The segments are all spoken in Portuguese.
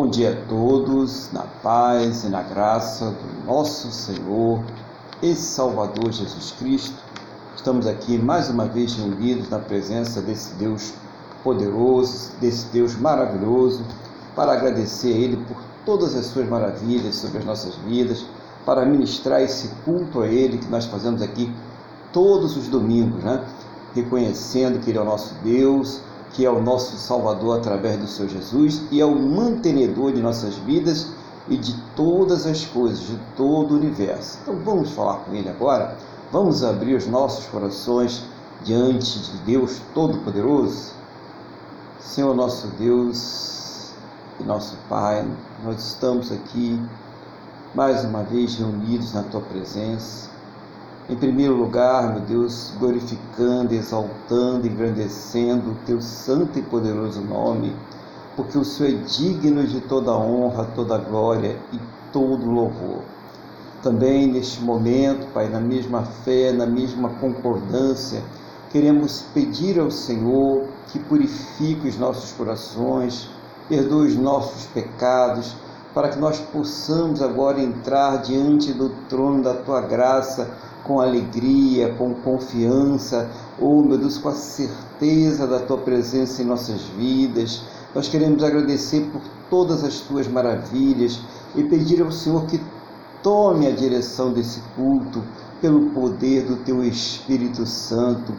Bom dia a todos, na paz e na graça do nosso Senhor e Salvador Jesus Cristo. Estamos aqui mais uma vez reunidos na presença desse Deus poderoso, desse Deus maravilhoso, para agradecer a Ele por todas as suas maravilhas sobre as nossas vidas, para ministrar esse culto a Ele que nós fazemos aqui todos os domingos, né? reconhecendo que Ele é o nosso Deus, que é o nosso Salvador através do Seu Jesus e é o mantenedor de nossas vidas e de todas as coisas, de todo o universo. Então vamos falar com Ele agora? Vamos abrir os nossos corações diante de Deus Todo-Poderoso? Senhor nosso Deus e nosso Pai, nós estamos aqui mais uma vez reunidos na Tua presença em primeiro lugar, meu Deus, glorificando, exaltando, engrandecendo o teu santo e poderoso nome, porque o Senhor é digno de toda honra, toda glória e todo louvor. Também neste momento, Pai, na mesma fé, na mesma concordância, queremos pedir ao Senhor que purifique os nossos corações, perdoe os nossos pecados, para que nós possamos agora entrar diante do trono da tua graça com alegria, com confiança, oh meu Deus, com a certeza da tua presença em nossas vidas. Nós queremos agradecer por todas as tuas maravilhas e pedir ao Senhor que tome a direção desse culto pelo poder do teu Espírito Santo.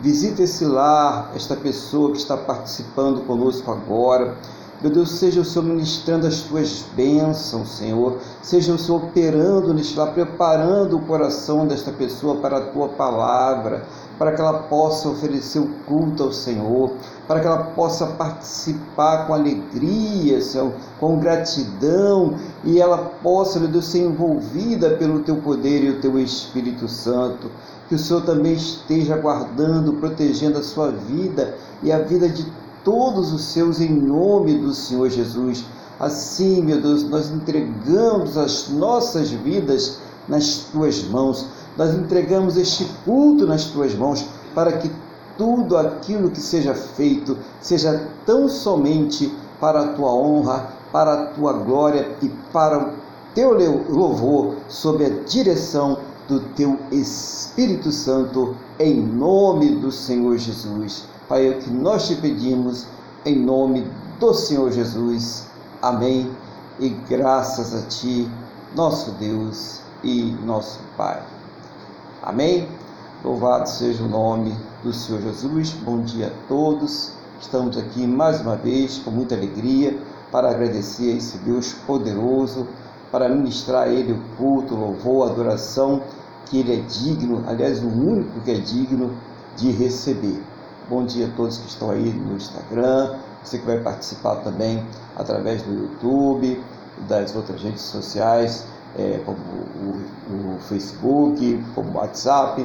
Visita esse lar, esta pessoa que está participando conosco agora. Meu Deus, seja o Senhor ministrando as tuas bênçãos, Senhor. Seja o Senhor operando neste lá, preparando o coração desta pessoa para a tua palavra, para que ela possa oferecer o culto ao Senhor, para que ela possa participar com alegria, Senhor, com gratidão, e ela possa, meu Deus, ser envolvida pelo teu poder e o teu Espírito Santo. Que o Senhor também esteja guardando, protegendo a sua vida e a vida de todos os seus em nome do Senhor Jesus. Assim, meu Deus, nós entregamos as nossas vidas nas tuas mãos. Nós entregamos este culto nas tuas mãos para que tudo aquilo que seja feito seja tão somente para a tua honra, para a tua glória e para o teu louvor, sob a direção do teu Espírito Santo, em nome do Senhor Jesus. Pai, é o que nós te pedimos em nome do Senhor Jesus. Amém. E graças a Ti, nosso Deus e nosso Pai. Amém. Louvado seja o nome do Senhor Jesus. Bom dia a todos. Estamos aqui mais uma vez com muita alegria para agradecer a esse Deus poderoso, para ministrar a Ele o culto, o louvor, a adoração que Ele é digno, aliás, o único que é digno de receber. Bom dia a todos que estão aí no Instagram, você que vai participar também através do YouTube, das outras redes sociais, é, como o, o, Facebook, como o WhatsApp.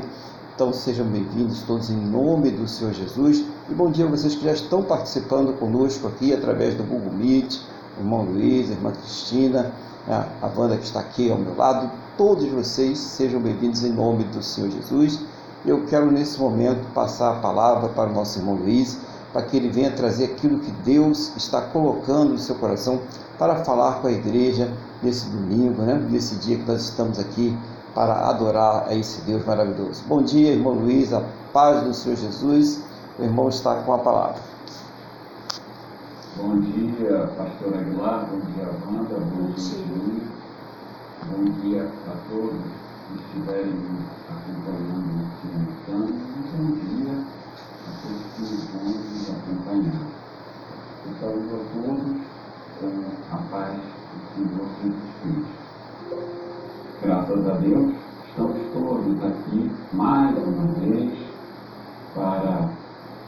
Então sejam bem-vindos todos em nome do Senhor Jesus. E bom dia a vocês que já estão participando conosco aqui através do Google Meet, irmão Luiz, a irmã Cristina, a Wanda que está aqui ao meu lado. Todos vocês sejam bem-vindos em nome do Senhor Jesus. Eu quero nesse momento passar a palavra para o nosso irmão Luiz, para que ele venha trazer aquilo que Deus está colocando no seu coração para falar com a igreja nesse domingo, né? nesse dia que nós estamos aqui para adorar a esse Deus maravilhoso. Bom dia, irmão Luiz, a paz do Senhor Jesus. O irmão está com a palavra. Bom dia, pastor Aguilar, bom dia, Wanda, bom dia, Luiz. Bom dia a todos que estiverem acompanhando simultâneo, e bom dia a todos que nos acompanhar. Eu saúdo a todos com a paz do Senhor Jesus Cristo. Graças a Deus, estamos todos aqui mais uma vez para,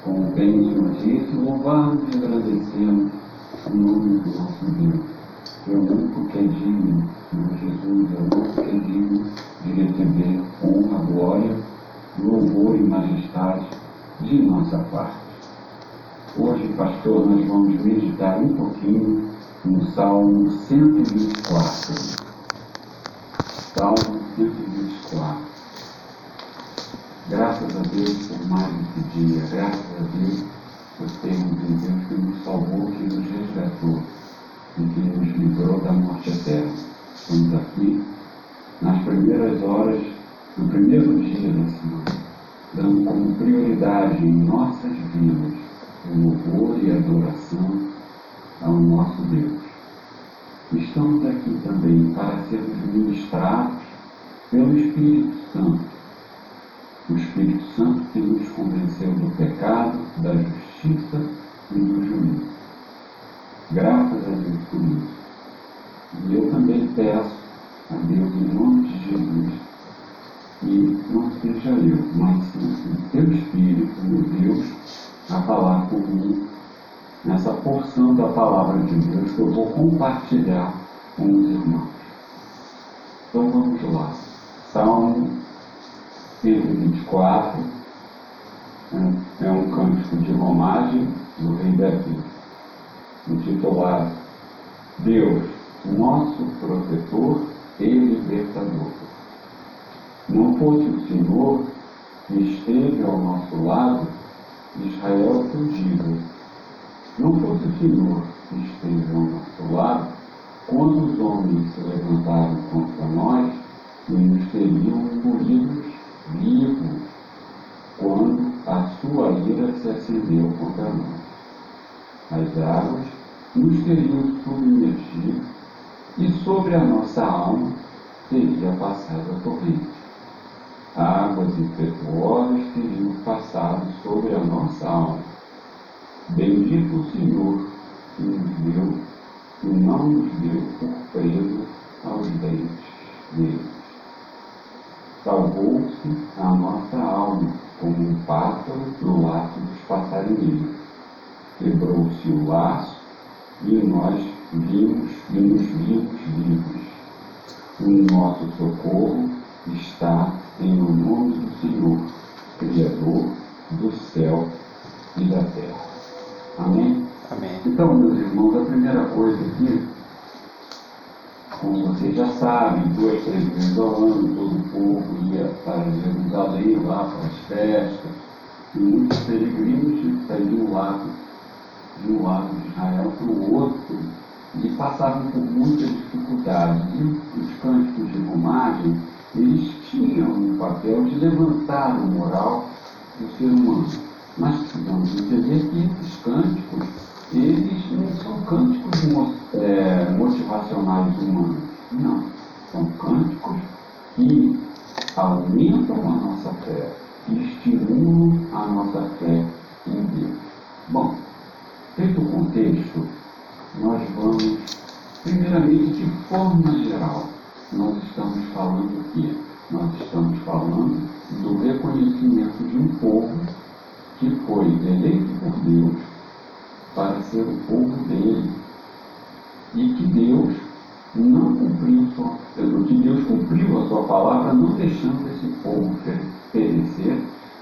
como bem o Senhor disse, louvarmos e agradecermos o nome do nosso Deus é o único que é digno, Senhor Jesus, é o único que é digno de receber honra, glória, louvor e majestade de nossa parte. Hoje, pastor, nós vamos meditar um pouquinho no Salmo 124. Salmo 124. Graças a Deus por mais esse dia, graças a Deus por termos um Deus que nos salvou, que nos resgatou e que morte eterna. Estamos aqui nas primeiras horas, no primeiro dia da semana, dando como prioridade em nossas vidas o louvor e a adoração ao nosso Deus. Estamos aqui também para sermos ministrados pelo Espírito Santo. O Espírito Santo que nos convenceu do pecado, da justiça e do juízo. Graças a Deus por isso. E eu também peço a Deus em nome de Jesus que não seja eu, mas sim o teu Espírito, meu Deus, a falar comigo nessa porção da palavra de Deus que eu vou compartilhar com os irmãos. Então vamos lá. Salmo 124 é um cântico de romagem do rei Davi, intitulado Deus, nosso protetor e libertador. Não fosse o Senhor que esteve ao nosso lado, Israel fugiu. Não fosse o Senhor que esteve ao nosso lado, quando os homens se levantaram contra nós nos teriam engolidos vivos, quando a sua ira se acendeu contra nós. As águas nos teriam submergido e sobre a nossa alma teria passado a torrente. Águas impetuosas teriam passado sobre a nossa alma. Bendito o Senhor que nos deu e não nos deu por preso aos dentes deles. Salvou-se a nossa alma como um pássaro no laço dos passarinheiros. Quebrou-se o laço e nós vimos e nos vimos vivos. O nosso socorro está em nome do Senhor, Criador do céu e da terra. Amém? Amém. Então, meus irmãos, a primeira coisa aqui, como vocês já sabem, duas, três vezes ao ano, todo o povo ia para Jerusalém, lá para as festas, e muitos peregrinos saíam lá de um lado de Israel para o outro e passavam por muitas dificuldades. E os cânticos de romagem, eles tinham o papel de levantar o moral do ser humano. Mas precisamos entender que esses cânticos, eles não são cânticos é, motivacionais humanos. Não. São cânticos que aumentam a nossa fé, que estimulam a nossa fé em Deus. Bom, feito o contexto, nós vamos, primeiramente, de forma geral, nós estamos falando o quê? Nós estamos falando do reconhecimento de um povo que foi eleito por Deus para ser o povo dele e que Deus não cumpriu sua, que Deus cumpriu a sua palavra, não deixando esse povo perecer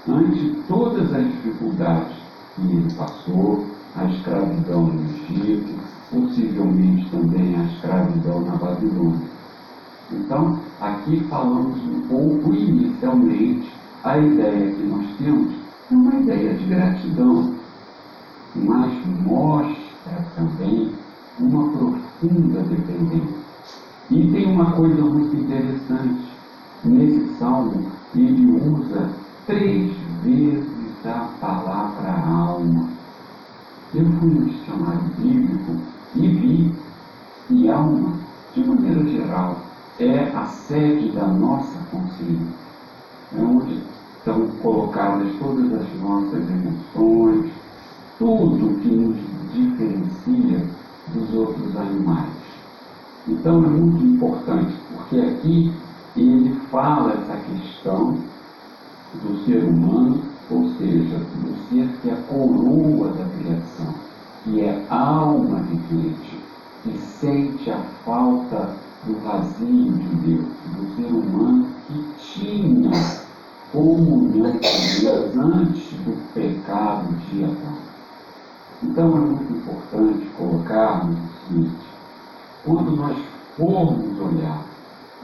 ante todas as dificuldades que ele passou, a escravidão no Egito, possivelmente também a escravidão na Babilônia. Então, aqui falamos um pouco inicialmente, a ideia que nós temos é uma ideia de gratidão, mas mostra também uma profunda dependência. E tem uma coisa muito interessante. Nesse salmo, ele usa três vezes a palavra alma. Eu fui no dicionário bíblico e vi que alma, de maneira geral, é a sede da nossa consciência. É onde estão colocadas todas as nossas emoções, tudo que nos diferencia dos outros animais. Então é muito importante, porque aqui ele fala essa questão do ser humano, ou seja, do ser que é a coroa da criação, que é alma vivente, que sente a falta do vazio de Deus, do ser humano que tinha comunhão com Deus antes do pecado de Adão. Então é muito importante colocarmos o seguinte: quando nós formos olhar,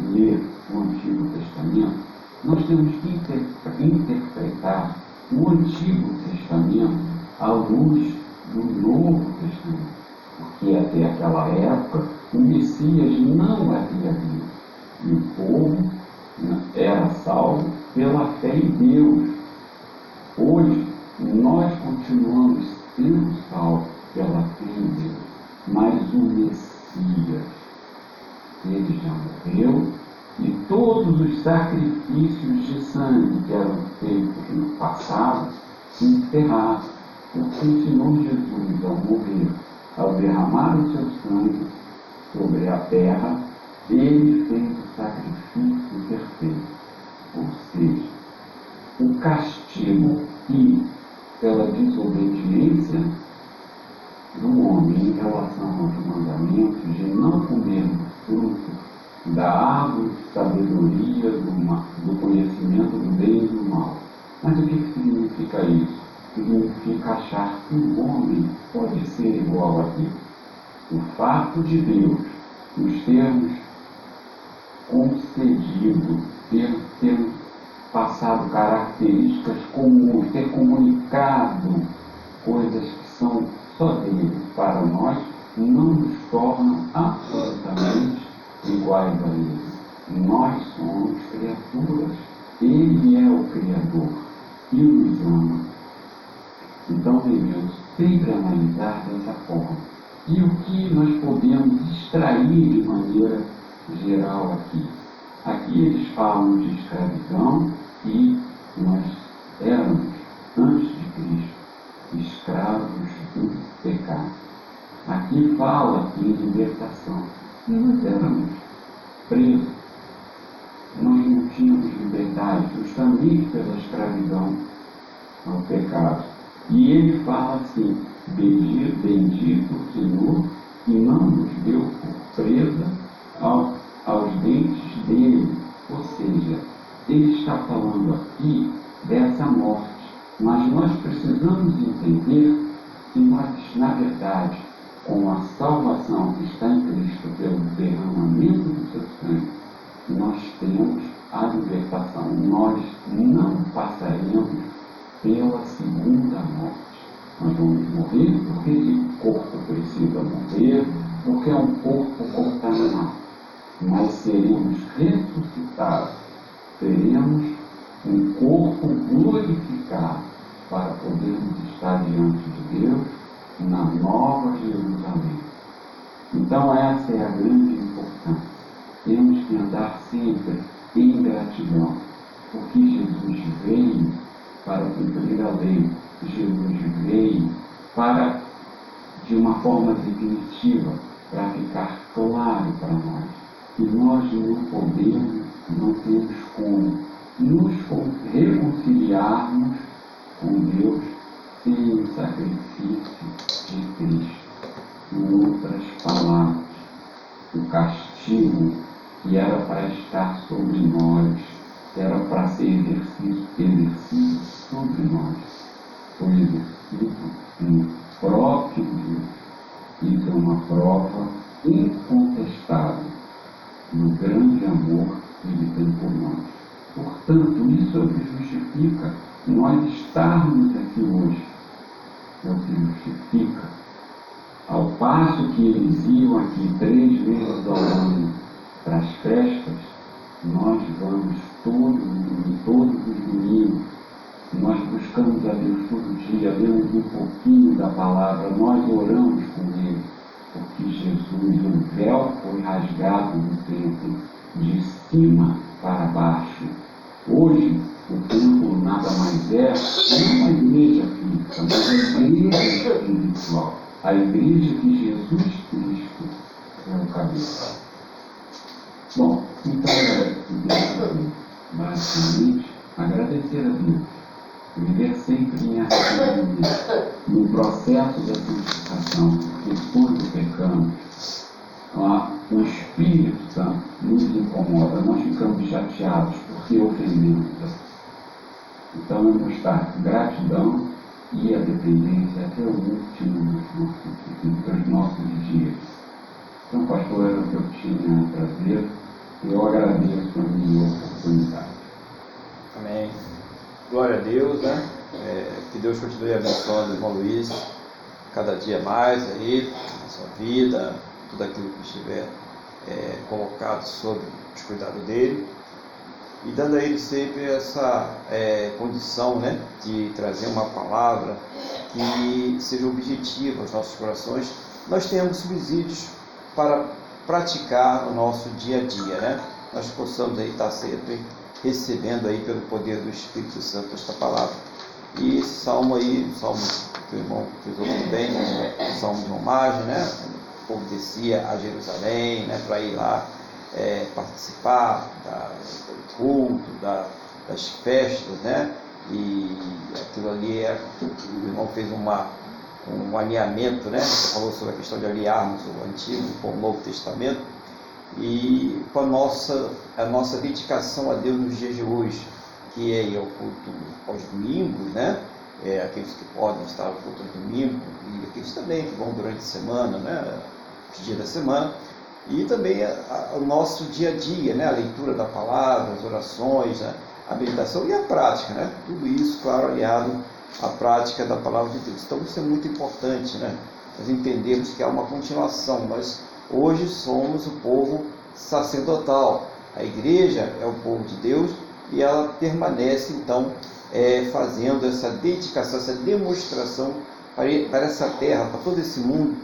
ler o Antigo Testamento, nós temos que interpretar o Antigo Testamento à luz do Novo Testamento. Porque até aquela época o Messias não havia vindo. E o povo era salvo pela fé em Deus. Hoje, nós continuamos sendo salvos pela fé em Deus. Mas o Messias, ele já morreu e todos os sacrifícios de sangue que eram feitos no passado se enterraram. Porque o Senhor Jesus, ao morrer, ao derramar o seu sangue sobre a terra, ele fez o sacrifício perfeito. Ou seja, o castigo e pela desobediência do homem em relação aos mandamentos de não comer fruto da árvore de sabedoria do, achar que o homem pode ser igual a Deus. O fato de Deus nos termos concedido, ter, ter passado características comuns, ter comunicado coisas que são só dele para nós, não nos tornam absolutamente iguais a ele. Nós somos criaturas. Ele é o Criador e nos ama. Então devemos sempre analisar dessa forma. E o que nós podemos extrair de maneira geral aqui? Aqui eles falam de escravidão e nós éramos, antes de Cristo, escravos do pecado. Aqui fala em libertação. E nós éramos presos. Nós não tínhamos liberdade, justamente pela escravidão ao pecado. E ele fala assim: Bendito, bendito o Senhor que não nos deu por presa ao, aos dentes dele. Ou seja, ele está falando aqui dessa morte. Mas nós precisamos entender que nós, na verdade, com a salvação que está em Cristo pelo derramamento do seu sangue, nós temos a libertação. Nós não passaremos pela segunda morte. Nós vamos morrer porque o corpo precisa morrer, porque é um corpo contaminado. Mas seremos ressuscitados, teremos um corpo glorificado para podermos estar diante de Deus na Nova Jerusalém. Então, essa é a grande importância. Temos que andar sempre em gratidão, porque Jesus veio para cumprir a lei. Jesus veio para, de uma forma definitiva, para ficar claro para nós que nós não podemos, não temos como nos reconciliarmos com Deus sem o sacrifício de Cristo. Em outras palavras, o castigo que era para estar sobre nós, era para ser exercido, exercido sobre nós, foi exercido no próprio Deus. Isso é uma prova incontestável do grande amor que Ele tem por nós. Portanto, isso é o que justifica nós estarmos aqui hoje. É o que justifica. Ao passo que eles iam aqui três vezes ao ano para as festas, nós vamos todos, todos os domingos. Nós buscamos a Deus todo dia, lemos um pouquinho da palavra, nós oramos com Ele, porque Jesus, o véu foi rasgado no templo, de cima para baixo. Hoje, o templo nada mais é uma igreja física, mas a igreja espiritual, a igreja que Jesus Cristo é o cabeça. Bom, então é basicamente agradecer a Deus, viver sempre em atitude, no processo da santificação, porque quando pecamos, o Espírito Santo nos incomoda, nós ficamos chateados porque ofendemos Então é mostrar gratidão e a dependência até o último dos nossos dias. Então, pastor, era o que eu tinha a trazer. Eu agradeço a minha oportunidade. Amém. Glória a Deus, né? É, que Deus continue abençoando o irmão Luiz cada dia mais aí, na sua vida, tudo aquilo que estiver é, colocado sob os cuidados dele e dando a ele sempre essa é, condição né, de trazer uma palavra que seja objetiva aos nossos corações, nós tenhamos subsídios para praticar o nosso dia a dia, né? Nós possamos aí estar sempre recebendo aí pelo poder do Espírito Santo esta palavra. E esse salmo aí, salmo que o irmão fez muito bem, o salmo de homenagem, né? O povo descia a Jerusalém, né? Para ir lá é, participar da, do culto, da, das festas, né? E aquilo ali é, o irmão fez uma, um alinhamento, né? Você falou sobre a questão de aliarmos o Antigo com o Novo Testamento e com a nossa, a nossa dedicação a Deus nos dias de hoje, que é ao culto aos domingos, né? É, aqueles que podem estar ao culto aos domingos e aqueles também que vão durante a semana, né? Os dias da semana e também a, a, o nosso dia a dia, né? a leitura da palavra, as orações, a, a meditação e a prática, né? tudo isso, claro, aliado à prática da palavra de Deus. Então isso é muito importante, né? nós entendemos que há uma continuação, nós hoje somos o povo sacerdotal, a igreja é o povo de Deus e ela permanece então é, fazendo essa dedicação, essa demonstração para, para essa terra, para todo esse mundo,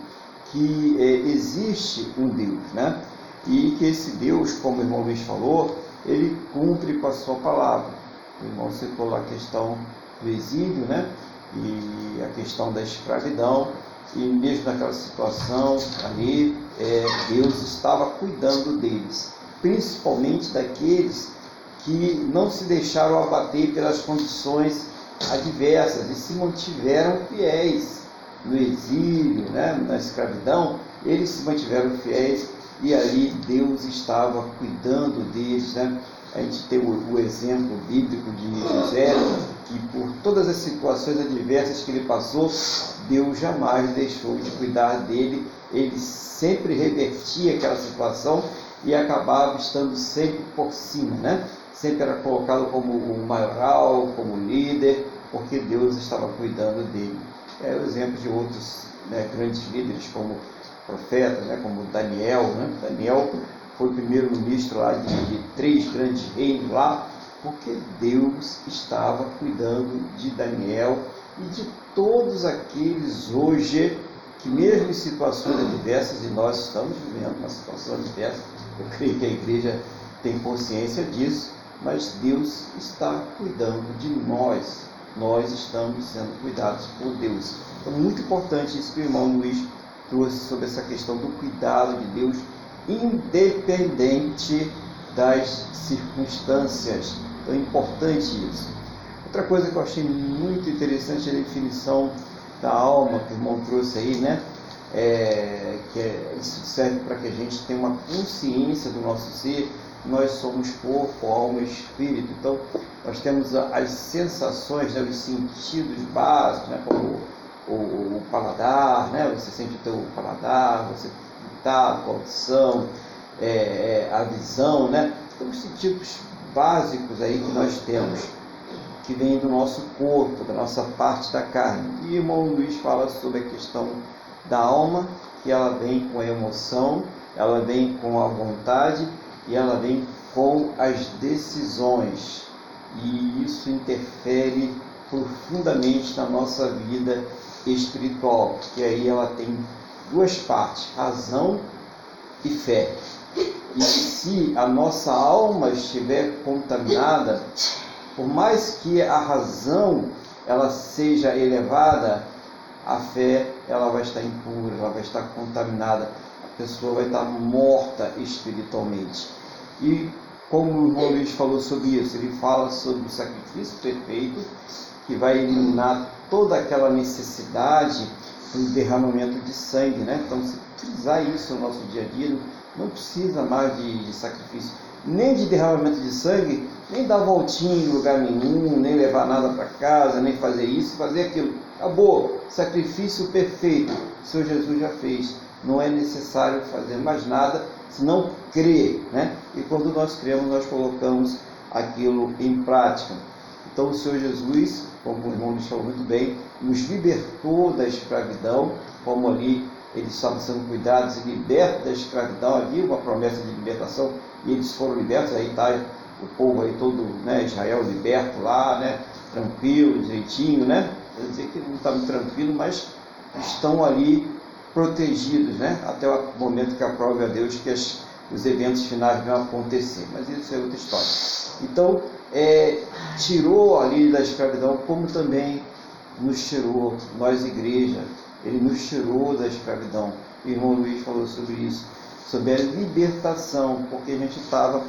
que é, existe um Deus, né? E que esse Deus, como o irmão Luiz falou, ele cumpre com a sua palavra. O irmão citou lá a questão do exílio, né? E a questão da escravidão. E mesmo naquela situação ali, é, Deus estava cuidando deles, principalmente daqueles que não se deixaram abater pelas condições adversas e se mantiveram fiéis no exílio, né, na escravidão, eles se mantiveram fiéis e ali Deus estava cuidando deles. Né? A gente tem o, o exemplo bíblico de José, que por todas as situações adversas que ele passou, Deus jamais deixou de cuidar dele, ele sempre revertia aquela situação e acabava estando sempre por cima, né? Sempre era colocado como o maioral, como líder, porque Deus estava cuidando dele é o exemplo de outros né, grandes líderes como profetas, né, como Daniel. Né? Daniel foi primeiro-ministro lá de, de, três grandes reinos lá, porque Deus estava cuidando de Daniel e de todos aqueles hoje que mesmo em situações adversas, e nós estamos vivendo uma situação adversa, eu creio que a igreja tem consciência disso, mas Deus está cuidando de nós, nós estamos sendo cuidados por Deus. Então, muito importante isso que o irmão Luiz trouxe sobre essa questão do cuidado de Deus, independente das circunstâncias. Então, é importante isso. Outra coisa que eu achei muito interessante é a definição da alma que o irmão trouxe aí, né? É, que é, isso serve para que a gente tenha uma consciência do nosso ser, nós somos corpo, alma e espírito. Então, nós temos as sensações, né, os sentidos básicos, né, como o, o, o, paladar, né, você sente o teu paladar, você a audição, é, é, a visão, né? Então, os sentidos básicos aí que nós temos, que vêm do nosso corpo, da nossa parte da carne. E o irmão Luiz fala sobre a questão da alma, que ela vem com a emoção, ela vem com a vontade e ela vem com as decisões. E isso interfere profundamente na nossa vida espiritual, porque aí ela tem duas partes, razão e fé. E se a nossa alma estiver contaminada, por mais que a razão ela seja elevada, a fé ela vai estar impura, ela vai estar contaminada a pessoa vai estar morta espiritualmente. E como o irmão Luiz falou sobre isso, ele fala sobre o sacrifício perfeito que vai eliminar toda aquela necessidade do derramamento de sangue, né? Então, se utilizar isso no nosso dia a dia, não precisa mais de, de sacrifício, nem de derramamento de sangue, nem dar voltinha em lugar nenhum, nem levar nada para casa, nem fazer isso, fazer aquilo. Acabou. Sacrifício perfeito. O Senhor Jesus já fez não é necessário fazer mais nada, senão crer. Né? E quando nós cremos, nós colocamos aquilo em prática. Então o Senhor Jesus, como o irmão nos falou muito bem, nos libertou da escravidão, como ali eles estavam sendo cuidados e libertos da escravidão, havia uma promessa de libertação e eles foram libertos, aí está o povo aí todo, né, Israel liberto lá, né, tranquilo, direitinho, né, quer dizer que não estavam tranquilos, mas estão ali protegidos, né, até o momento que aprove a Deus que as, os eventos finais vão acontecer, mas isso é outra história. Então, é, tirou ali da escravidão, como também nos tirou, nós igreja, ele nos tirou da escravidão. O irmão Luiz falou sobre isso, sobre a libertação, porque a gente estava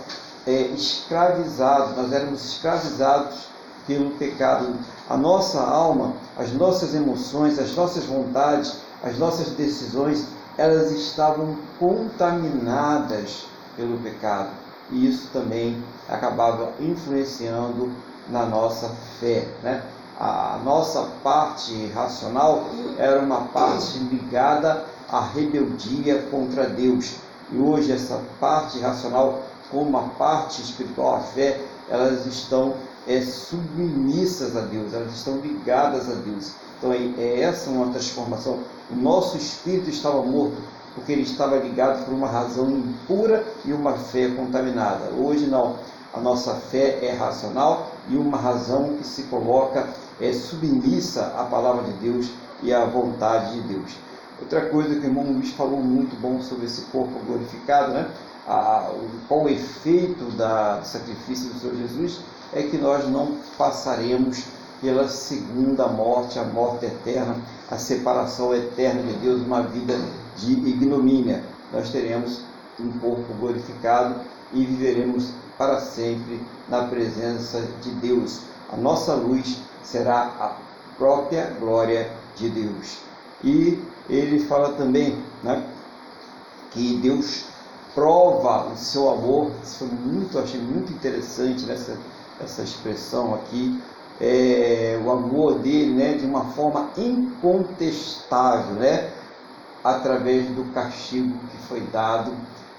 é, escravizado, nós éramos escravizados pelo pecado. A nossa alma, as nossas emoções, as nossas vontades, as nossas decisões, elas estavam contaminadas pelo pecado. E isso também acabava influenciando na nossa fé. Né? A nossa parte racional era uma parte ligada à rebeldia contra Deus. E hoje essa parte racional, como a parte espiritual, a fé, elas estão é, submissas a Deus, elas estão ligadas a Deus. Então é, é essa uma transformação. O nosso espírito estava morto porque ele estava ligado por uma razão impura e uma fé contaminada. Hoje não. A nossa fé é racional e uma razão que se coloca é submissa à palavra de Deus e à vontade de Deus. Outra coisa que o irmão Luiz falou muito bom sobre esse corpo glorificado, né? A, qual o efeito da, do sacrifício do Senhor Jesus é que nós não passaremos pela segunda morte, a morte eterna, a separação eterna de Deus, uma vida de ignomínia. Nós teremos um corpo glorificado e viveremos para sempre na presença de Deus. A nossa luz será a própria glória de Deus. E ele fala também né, que Deus prova o seu amor. Isso foi muito, achei muito interessante nessa essa expressão aqui. É, o amor dele né, de uma forma incontestável, né, através do castigo que foi dado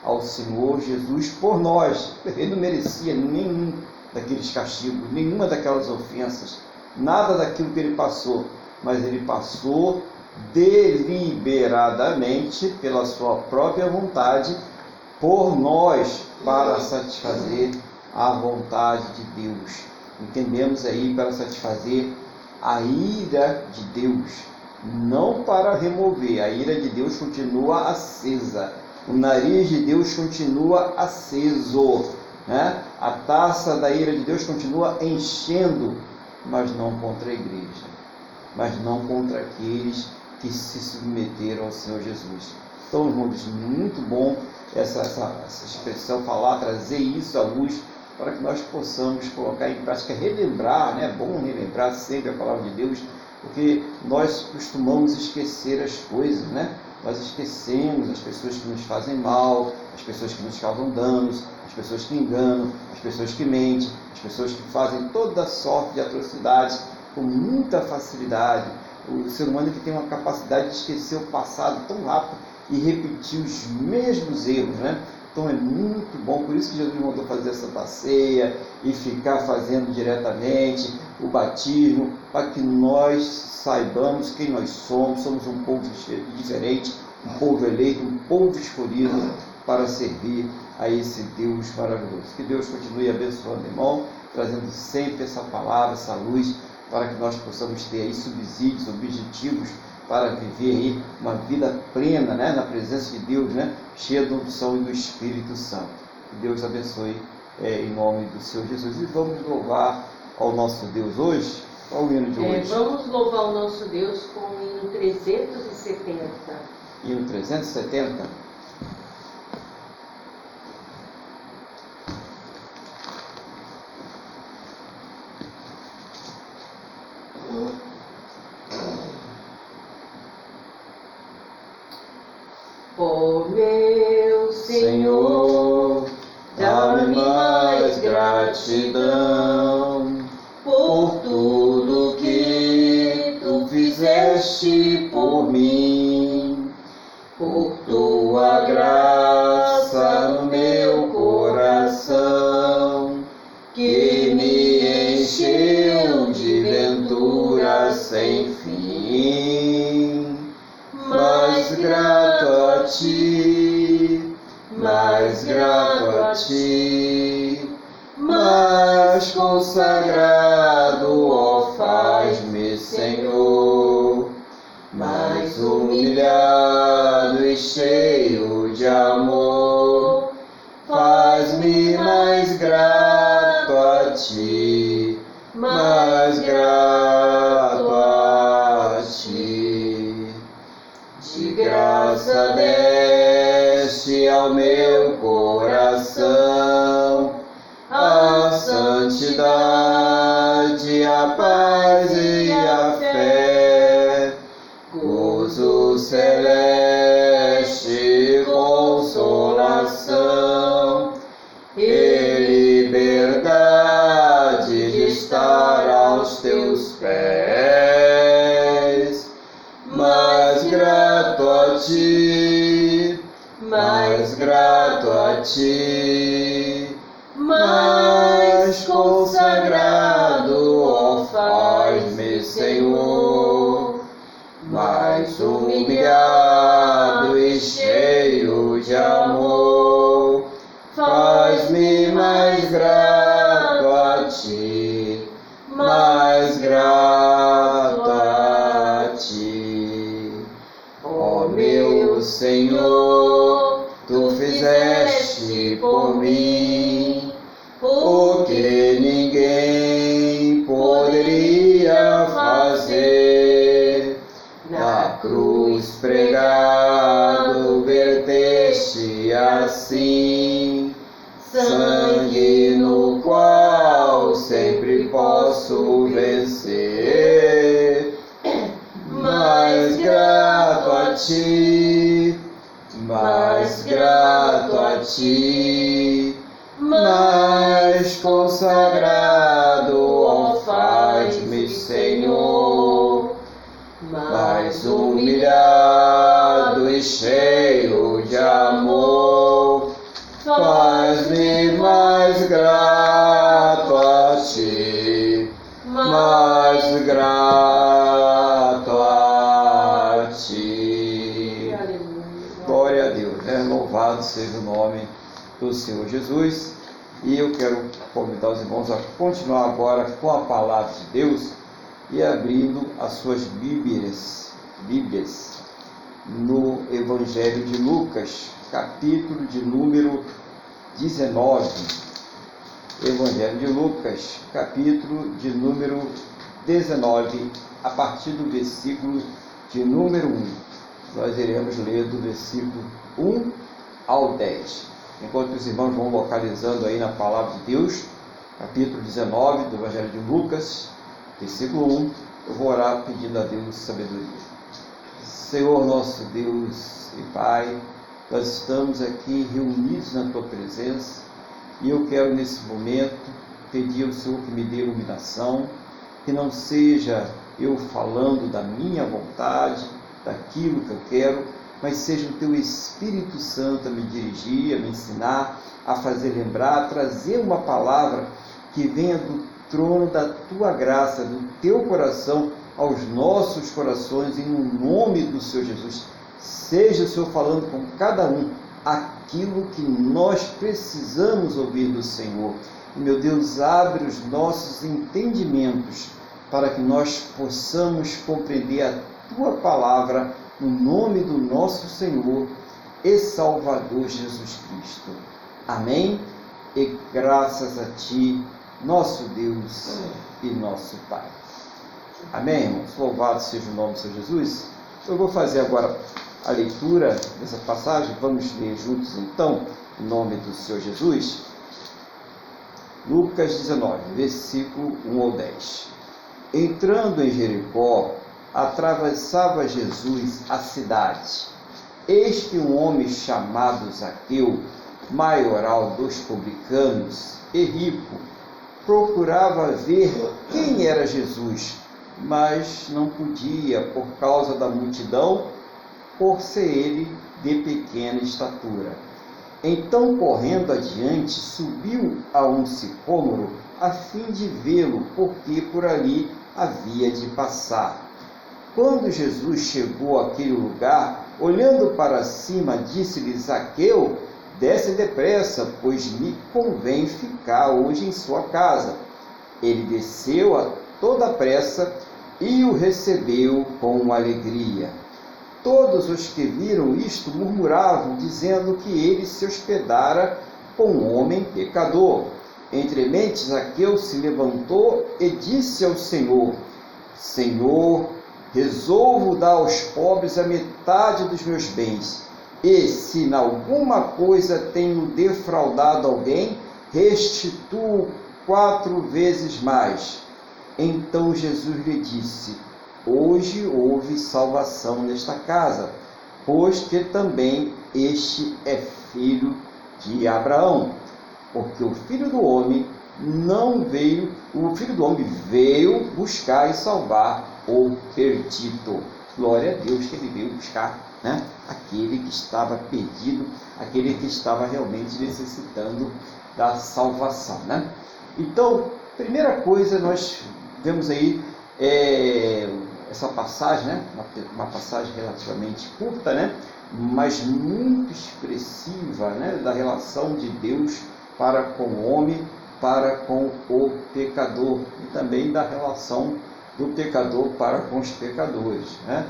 ao Senhor Jesus por nós. Ele não merecia nenhum daqueles castigos, nenhuma daquelas ofensas, nada daquilo que ele passou, mas ele passou deliberadamente, pela sua própria vontade, por nós, para satisfazer a vontade de Deus. Entendemos aí para satisfazer a ira de Deus, não para remover, a ira de Deus continua acesa o nariz de Deus continua aceso, né? a taça da ira de Deus continua enchendo, mas não contra a igreja, mas não contra aqueles que se submeteram ao Senhor Jesus. Então, irmãos, muito bom essa, essa, essa expressão, falar, trazer isso à luz, para que nós possamos colocar em prática, relembrar, né? é bom relembrar sempre a palavra de Deus, porque nós costumamos esquecer as coisas, né? nós esquecemos as pessoas que nos fazem mal, as pessoas que nos causam danos, as pessoas que enganam, as pessoas que mentem, as pessoas que fazem toda sorte de atrocidades com muita facilidade. O ser humano que tem uma capacidade de esquecer o passado tão rápido e repetir os mesmos erros, né? Então é muito bom, por isso que Jesus mandou fazer essa passeia e ficar fazendo diretamente o batismo, para que nós saibamos quem nós somos, somos um povo diferente, um povo eleito, um povo escolhido para servir a esse Deus maravilhoso. Que Deus continue abençoando irmão, trazendo sempre essa palavra, essa luz, para que nós possamos ter aí subsídios, objetivos para viver aí uma vida plena né, na presença de Deus, né, cheia da unção e do Espírito Santo. Que Deus abençoe é, em nome do Senhor Jesus. E vamos louvar ao nosso Deus hoje. Qual o hino de é, hoje? Vamos louvar o nosso Deus com o hino 370. Hino 370. Ó meu Senhor, dá-me mais gratidão ti, mais grato a ti, mais consagrado, Bye. Cheio de amor, faz-me mais grato a ti, mais grato a ti. Glória a Deus, né? Louvado seja o nome do Senhor Jesus. E eu quero convidar os irmãos a continuar agora com a palavra de Deus e abrindo as suas Bíblias, Bíblias no Evangelho de Lucas, capítulo de número 19. Evangelho de Lucas, capítulo de número 19, a partir do versículo de número 1. Nós iremos ler do versículo 1 ao 10. Enquanto os irmãos vão localizando aí na palavra de Deus, capítulo 19 do Evangelho de Lucas, versículo 1, eu vou orar pedindo a Deus sabedoria. Senhor nosso Deus e Pai, nós estamos aqui reunidos na Tua presença e eu quero nesse momento pedir ao Senhor que me dê iluminação, que não seja eu falando da minha vontade, daquilo que eu quero, mas seja o Teu Espírito Santo a me dirigir, a me ensinar, a fazer lembrar, a trazer uma palavra que venha do trono da Tua graça, do Teu coração aos nossos corações, em nome do Senhor Jesus. Seja o Senhor falando com cada um aquilo que nós precisamos ouvir do Senhor. E, meu Deus, abre os nossos entendimentos para que nós possamos compreender a Tua palavra no nome do nosso Senhor e Salvador Jesus Cristo. Amém? E graças a Ti, nosso Deus e nosso Pai. Amém, irmãos? Louvado seja o nome Senhor Jesus. Eu vou fazer agora a leitura dessa passagem. Vamos ler juntos então, em nome do Senhor Jesus. Lucas 19, versículo 1 ao 10. Entrando em Jericó, atravessava Jesus a cidade. Eis que um homem chamado Zaqueu, maioral dos publicanos e rico, procurava ver quem era Jesus, mas não podia por causa da multidão, por ser ele de pequena estatura. Então, correndo adiante, subiu a um sicômoro a fim de vê-lo, porque por ali havia de passar. Quando Jesus chegou àquele lugar, olhando para cima, disse-lhe Zaqueu: Desce depressa, pois me convém ficar hoje em sua casa. Ele desceu a toda pressa e o recebeu com alegria. Todos os que viram isto murmuravam, dizendo que ele se hospedara com um homem pecador. Entre mentes, Zaqueu se levantou e disse ao Senhor: Senhor, resolvo dar aos pobres a metade dos meus bens. E se em alguma coisa tenho defraudado alguém, restituo quatro vezes mais. Então Jesus lhe disse: Hoje houve salvação nesta casa, pois que também este é filho de Abraão porque o filho do homem não veio, o filho do homem veio buscar e salvar o perdido. Glória a Deus que ele veio buscar né? aquele que estava perdido, aquele que estava realmente necessitando da salvação. Né? Então, primeira coisa, nós vemos aí é, essa passagem, né? uma, uma passagem relativamente curta, né? mas muito expressiva né? da relação de Deus para com o homem, para com o pecador e também da relação do pecador para com os pecadores. Né?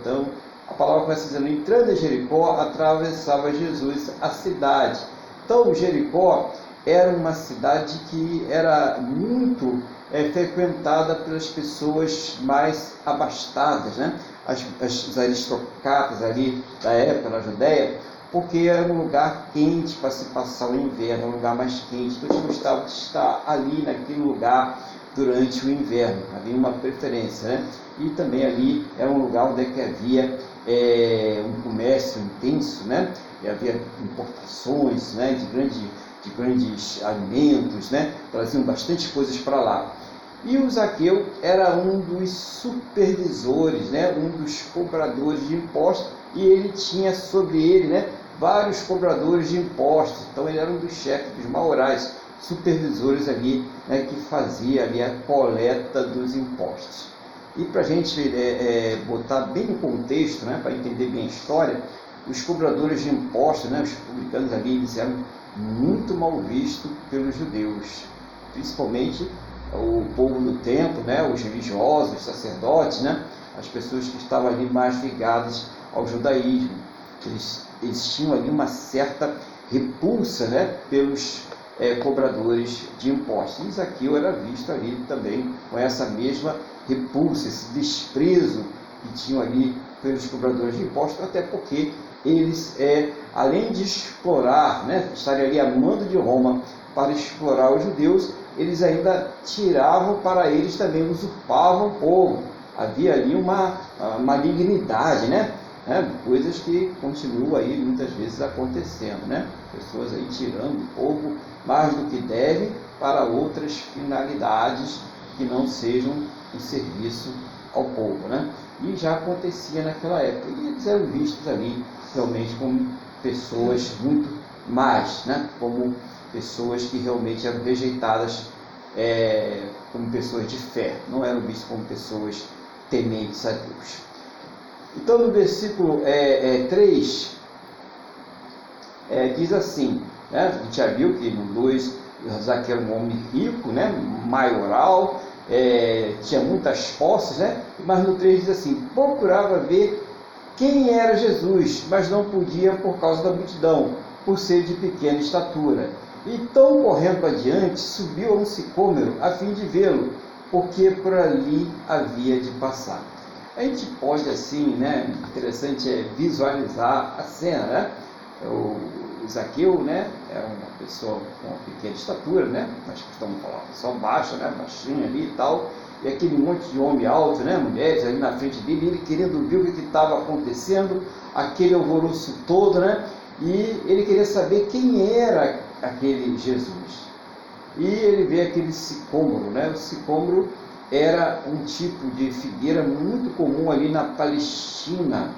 Então, a palavra começa dizendo: entrando em Jericó, atravessava Jesus a cidade. Então, Jericó era uma cidade que era muito é, frequentada pelas pessoas mais abastadas, né? as, as, os aristocratas ali da época na Judéia porque era um lugar quente para se passar o inverno, um lugar mais quente. Então eles gostavam de estar ali naquele lugar durante o inverno, havia uma preferência, né? E também ali era um lugar onde é havia é, um comércio intenso, né? E havia importações, né? De, grande, de grandes alimentos, né? Traziam bastante coisas para lá. E o Zaqueu era um dos supervisores, né? Um dos cobradores de impostos e ele tinha sobre ele né, vários cobradores de impostos. Então ele era um dos chefes dos maiorais supervisores ali né, que fazia ali a coleta dos impostos. E para a gente é, é, botar bem no contexto, né, para entender bem a história, os cobradores de impostos, né, os publicanos ali, eles eram muito mal vistos pelos judeus, principalmente o povo do templo, né, os religiosos, os sacerdotes, né, as pessoas que estavam ali mais ligadas ao judaísmo. Eles, eles tinham ali uma certa repulsa né, pelos é, cobradores de impostos. E Zaqueu era visto ali também com essa mesma repulsa, esse desprezo que tinham ali pelos cobradores de impostos, até porque eles, é, além de explorar, né, estarem ali a mando de Roma para explorar os judeus, eles ainda tiravam para eles também, usurpavam o povo. Havia ali uma, malignidade, né? né? coisas que continuam aí muitas vezes acontecendo, né? Pessoas aí tirando um pouco mais do que deve para outras finalidades que não sejam em serviço ao povo, né? E já acontecia naquela época. E eles eram vistos ali realmente como pessoas muito mais, né? Como pessoas que realmente eram rejeitadas é, como pessoas de fé, não eram vistos como pessoas tementes a Deus. Então, no versículo é, é, 3, é, diz assim: né, a gente já viu que no 2, Zaqueu era um homem rico, né, maioral, é, tinha muitas posses, né, mas no 3 diz assim: procurava ver quem era Jesus, mas não podia por causa da multidão, por ser de pequena estatura. Então, correndo adiante, subiu a um sicômero a fim de vê-lo, porque por ali havia de passar. A gente pode, assim, né, interessante é visualizar a cena, né? O Zaqueu, né, era uma pessoa com uma pequena estatura, né? Nós costumamos falar, pessoa baixa, né, baixinha ali e tal, e aquele monte de homem alto, né, mulheres ali na frente dele, ele querendo ver o que estava acontecendo, aquele alvoroço todo, né? E ele queria saber quem era aquele Jesus. E ele vê aquele sicômoro, né? O sicômoro era um tipo de figueira muito comum ali na Palestina.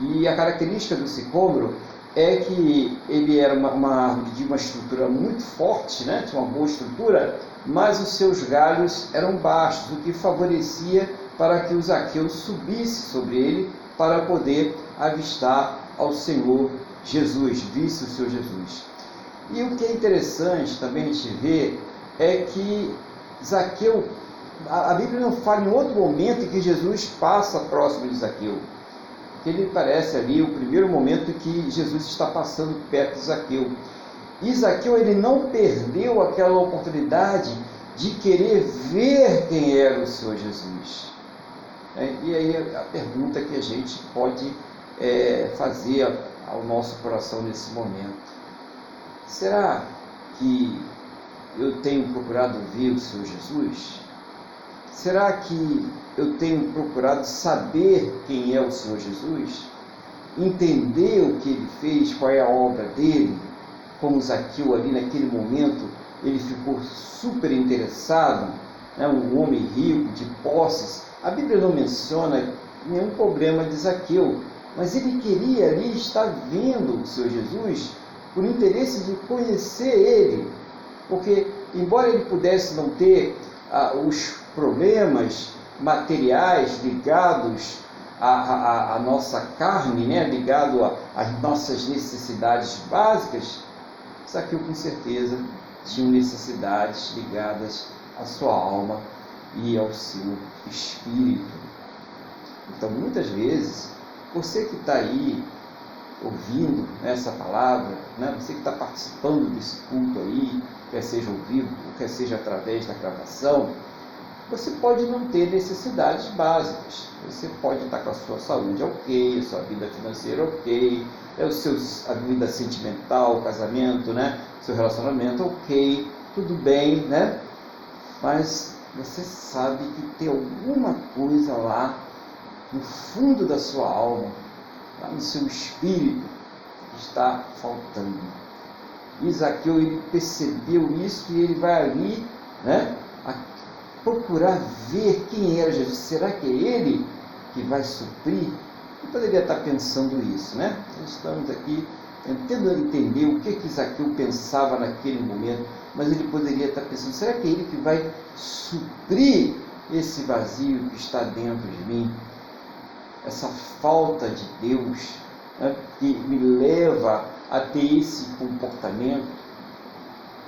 E a característica do sicômoro é que ele era uma, uma árvore de uma estrutura muito forte, né? tinha uma boa estrutura, mas os seus galhos eram baixos, o que favorecia para que o Zaqueu subisse sobre ele para poder avistar ao Senhor Jesus, visse o Senhor Jesus. E o que é interessante também a gente ver é que Zaqueu, a Bíblia não fala em outro momento que Jesus passa próximo de Zaqueu. Que ele parece ali o primeiro momento que Jesus está passando perto de Zaqueu. Zaqueu ele não perdeu aquela oportunidade de querer ver quem era o Senhor Jesus. É, e aí a pergunta que a gente pode é, fazer ao nosso coração nesse momento: será que eu tenho procurado ver o Senhor Jesus? Será que eu tenho procurado saber quem é o Senhor Jesus? Entender o que ele fez, qual é a obra dele? Como Zaqueu ali naquele momento ele ficou super interessado, né? um homem rico, de posses. A Bíblia não menciona nenhum problema de Zaqueu, mas ele queria ali estar vendo o Senhor Jesus por interesse de conhecer ele, porque embora ele pudesse não ter ah, os problemas materiais ligados à, à, à, nossa carne, né, ligado às nossas necessidades básicas, Zaqueu com certeza tinham necessidades ligadas à sua alma e ao seu espírito. Então, muitas vezes, você que está aí ouvindo essa palavra, né, você que está participando desse culto aí, quer seja ao vivo, quer seja através da gravação, você pode não ter necessidades básicas. Você pode estar com a sua saúde ok, a sua vida financeira ok, é o seu, a vida sentimental, o casamento, né? seu relacionamento ok, tudo bem, né? Mas você sabe que tem alguma coisa lá no fundo da sua alma, lá no seu espírito, que está faltando. Isaqueu ele percebeu isso e ele vai ali, né? procurar ver quem era Jesus. Será que é ele que vai suprir? Poderia estar pensando isso, né? Estamos aqui tentando entender o que que Zaqueu pensava naquele momento, mas ele poderia estar pensando: será que é ele que vai suprir esse vazio que está dentro de mim? Essa falta de Deus né, que me leva a ter esse comportamento?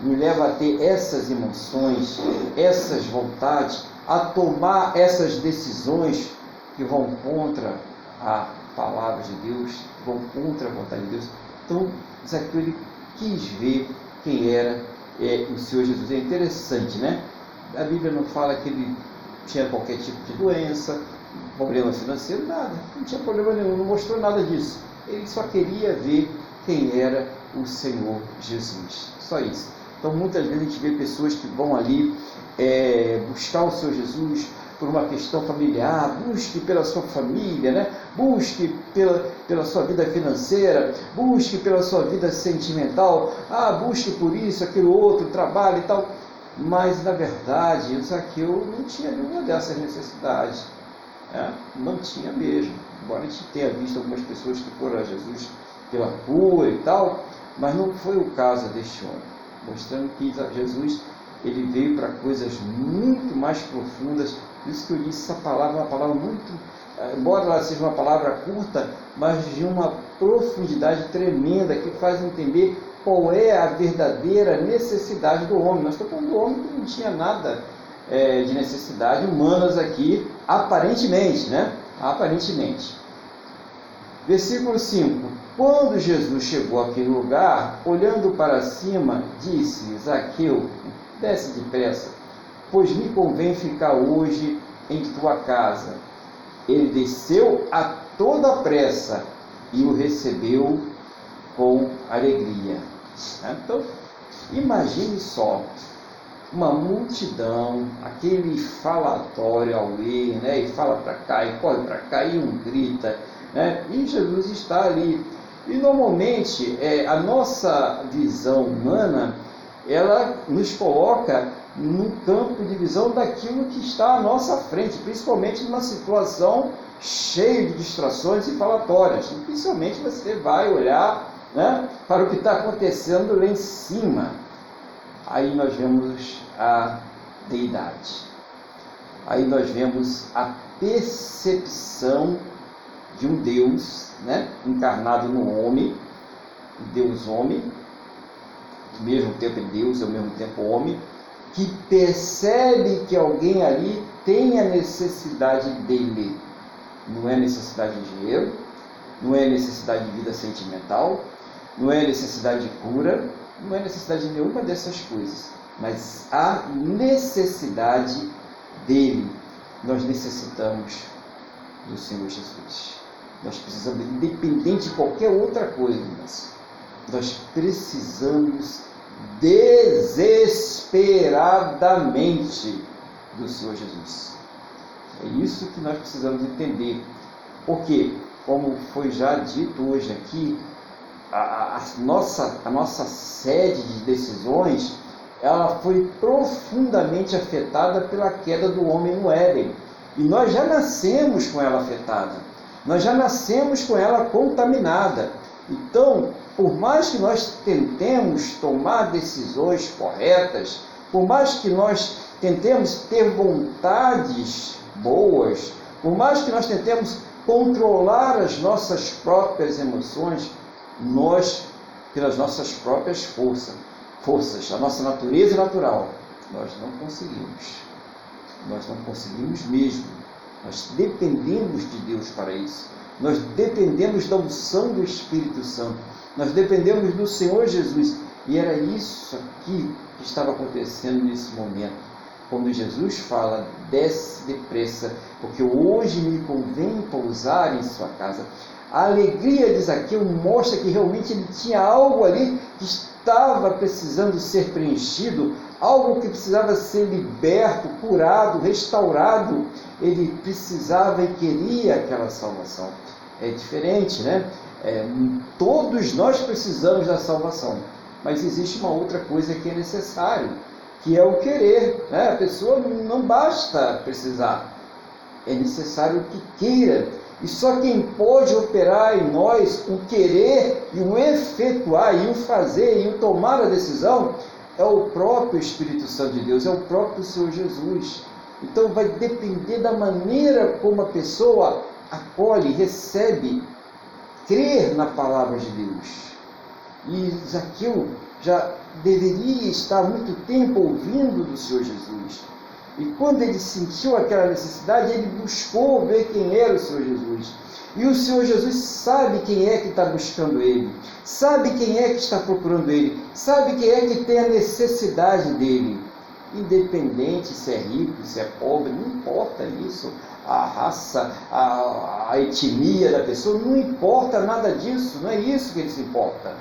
me leva a ter essas emoções, essas vontades, a tomar essas decisões que vão contra a palavra de Deus, vão contra a vontade de Deus. Então, Zaqueu ele quis ver quem era é, o Senhor Jesus. É interessante, né? A Bíblia não fala que ele tinha qualquer tipo de doença, problema financeiro, nada. Não tinha problema nenhum, não mostrou nada disso. Ele só queria ver quem era o Senhor Jesus. Só isso. Então, muitas vezes a gente vê pessoas que vão ali é, buscar o Senhor Jesus por uma questão familiar, busque pela sua família, né? busque pela, pela sua vida financeira, busque pela sua vida sentimental, ah, busque por isso, aquilo outro, trabalho e tal. Mas, na verdade, Zaqueu não tinha nenhuma dessas necessidades. Né? Não tinha mesmo. Embora a gente tenha visto algumas pessoas que foram a Jesus pela cura e tal, mas não foi o caso deste homem mostrando que Jesus ele veio para coisas muito mais profundas. Isso que eu disse essa palavra, uma palavra muito, eh, embora ela seja uma palavra curta, mas de uma profundidade tremenda que faz entender qual é a verdadeira necessidade do homem. Nós estamos falando do homem que não tinha nada é, de necessidade humanas aqui, aparentemente, né? Aparentemente. Versículo 5: Quando Jesus chegou àquele lugar, olhando para cima, disse: Zaqueu, desce depressa, pois me convém ficar hoje em tua casa. Ele desceu a toda pressa e o recebeu com alegria. Então, imagine só, uma multidão, aquele falatório ao ir, né? E fala para cá, e corre para cá, e um grita, né? E Jesus está ali. E normalmente é, a nossa visão humana ela nos coloca no campo de visão daquilo que está à nossa frente, principalmente numa situação cheia de distrações e falatórias. Dificilmente você vai olhar né, para o que está acontecendo lá em cima. Aí nós vemos a deidade. Aí nós vemos a percepção de um Deus né, encarnado no homem, Deus homem, ao mesmo tempo é Deus, ao mesmo tempo homem, que percebe que alguém ali tem a necessidade dele. Não é necessidade de dinheiro, não é necessidade de vida sentimental, não é necessidade de cura, não é necessidade de nenhuma dessas coisas, mas a necessidade dele. Nós necessitamos do Senhor Jesus. Nós precisamos, independente de qualquer outra coisa, nós precisamos desesperadamente do Senhor Jesus. É isso que nós precisamos entender. Porque, como foi já dito hoje aqui, a, a, nossa, a nossa sede de decisões ela foi profundamente afetada pela queda do homem no Éden. E nós já nascemos com ela afetada. Nós já nascemos com ela contaminada. Então, por mais que nós tentemos tomar decisões corretas, por mais que nós tentemos ter vontades boas, por mais que nós tentemos controlar as nossas próprias emoções, nós, pelas nossas próprias forças, forças, a nossa natureza natural, nós não conseguimos. Nós não conseguimos mesmo. Nós dependemos de Deus para isso. Nós dependemos da unção do Espírito Santo. Nós dependemos do Senhor Jesus. E era isso aqui que estava acontecendo nesse momento. Quando Jesus fala, desce depressa, porque hoje me convém pousar em sua casa. A alegria de Zaqueu mostra que realmente ele tinha algo ali que estava precisando ser preenchido, algo que precisava ser liberto, curado, restaurado. Ele precisava e queria aquela salvação. É diferente, né? É, todos nós precisamos da salvação, mas existe uma outra coisa que é necessário, que é o querer. Né? A pessoa não basta precisar, é necessário que queira. E só quem pode operar em nós o querer e o efetuar e o fazer e o tomar a decisão é o próprio Espírito Santo de Deus, é o próprio Senhor Jesus. Então vai depender da maneira como a pessoa acolhe, recebe, crer na palavra de Deus. E Zaqueu já deveria estar muito tempo ouvindo do Senhor Jesus. E quando ele sentiu aquela necessidade, ele buscou ver quem era o Senhor Jesus. E o Senhor Jesus sabe quem é que está buscando ele, sabe quem é que está procurando ele, sabe quem é que tem a necessidade dele. Independente se é rico, se é pobre, não importa isso. A raça, a, a etnia da pessoa, não importa nada disso, não é isso que ele se importa.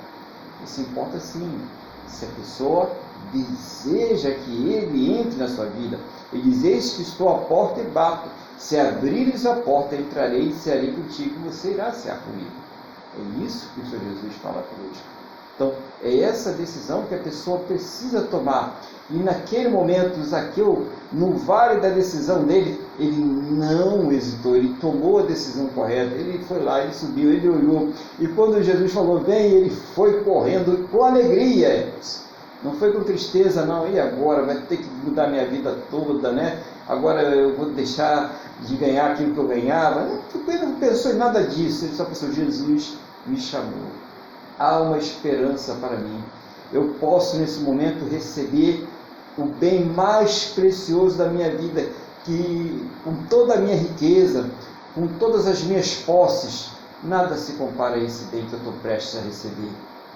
Ele se importa sim se a pessoa deseja que ele entre na sua vida. Ele diz: Eis que estou à porta e bato. Se abrires a porta, entrarei e serei contigo, você irá ser comigo. É isso que o Senhor Jesus fala conosco. Então, é essa decisão que a pessoa precisa tomar. E naquele momento, Zaqueu, no vale da decisão dele, ele não hesitou, ele tomou a decisão correta. Ele foi lá, ele subiu, ele olhou. E quando Jesus falou, vem, ele foi correndo com alegria. Não foi com tristeza, não. E agora? Vai ter que mudar minha vida toda, né? Agora eu vou deixar de ganhar aquilo que eu ganhava. Ele não pensou em nada disso. Ele só pensou: Jesus me chamou. Há uma esperança para mim. Eu posso nesse momento receber o bem mais precioso da minha vida, que com toda a minha riqueza, com todas as minhas posses, nada se compara a esse bem que eu estou prestes a receber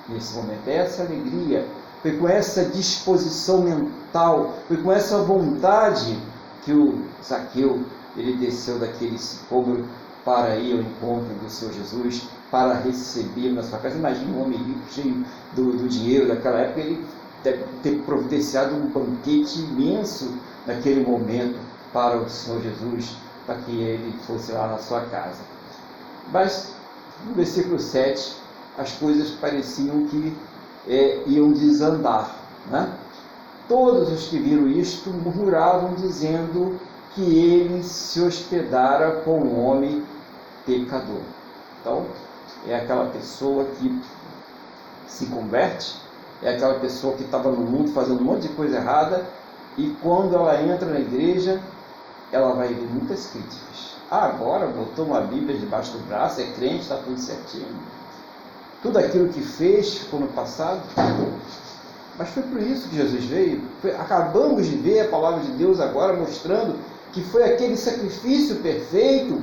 nesse momento. É essa alegria foi com essa disposição mental, foi com essa vontade que o Zaqueu ele desceu daquele sicômoro para ir ao encontro do Senhor Jesus, para receber na sua casa. Imagina um homem rico, cheio do, do dinheiro daquela época, ele ter providenciado um banquete imenso naquele momento para o Senhor Jesus, para que ele fosse lá na sua casa. Mas no versículo 7, as coisas pareciam que é, iam desandar. Né? Todos os que viram isto murmuravam, dizendo que ele se hospedara com um homem pecador. Então, é aquela pessoa que se converte, é aquela pessoa que estava no mundo fazendo um monte de coisa errada e quando ela entra na igreja, ela vai ver muitas críticas. Ah, agora botou uma Bíblia debaixo do braço, é crente, está tudo certinho. Tudo aquilo que fez ficou no passado. Mas foi por isso que Jesus veio. Foi, acabamos de ver a palavra de Deus agora mostrando que foi aquele sacrifício perfeito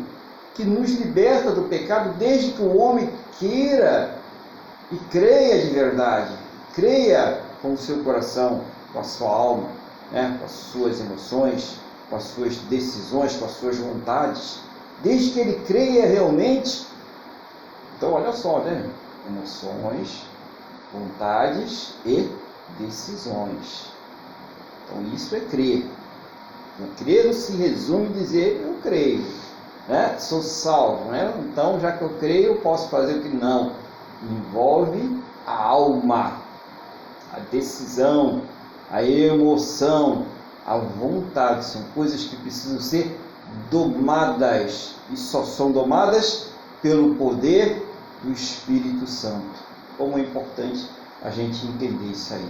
que nos liberta do pecado desde que o homem queira e creia de verdade, creia com o seu coração, com a sua alma, né, com as suas emoções, com as suas decisões, com as suas vontades, desde que ele creia realmente. Então, olha só, né? Emoções, vontades e decisões. Então, isso é crer. Então, crer se resume em dizer eu creio, né? sou salvo. Né? Então, já que eu creio, eu posso fazer o que não. Envolve a alma, a decisão, a emoção, a vontade. São coisas que precisam ser domadas e só são domadas pelo poder do Espírito Santo. Como é importante a gente entender isso aí.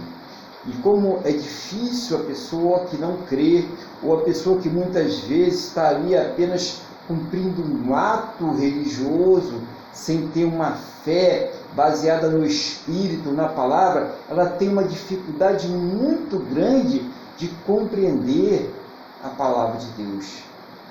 E como é difícil a pessoa que não crê, ou a pessoa que muitas vezes está ali apenas cumprindo um ato religioso, sem ter uma fé baseada no Espírito, na palavra, ela tem uma dificuldade muito grande de compreender a palavra de Deus,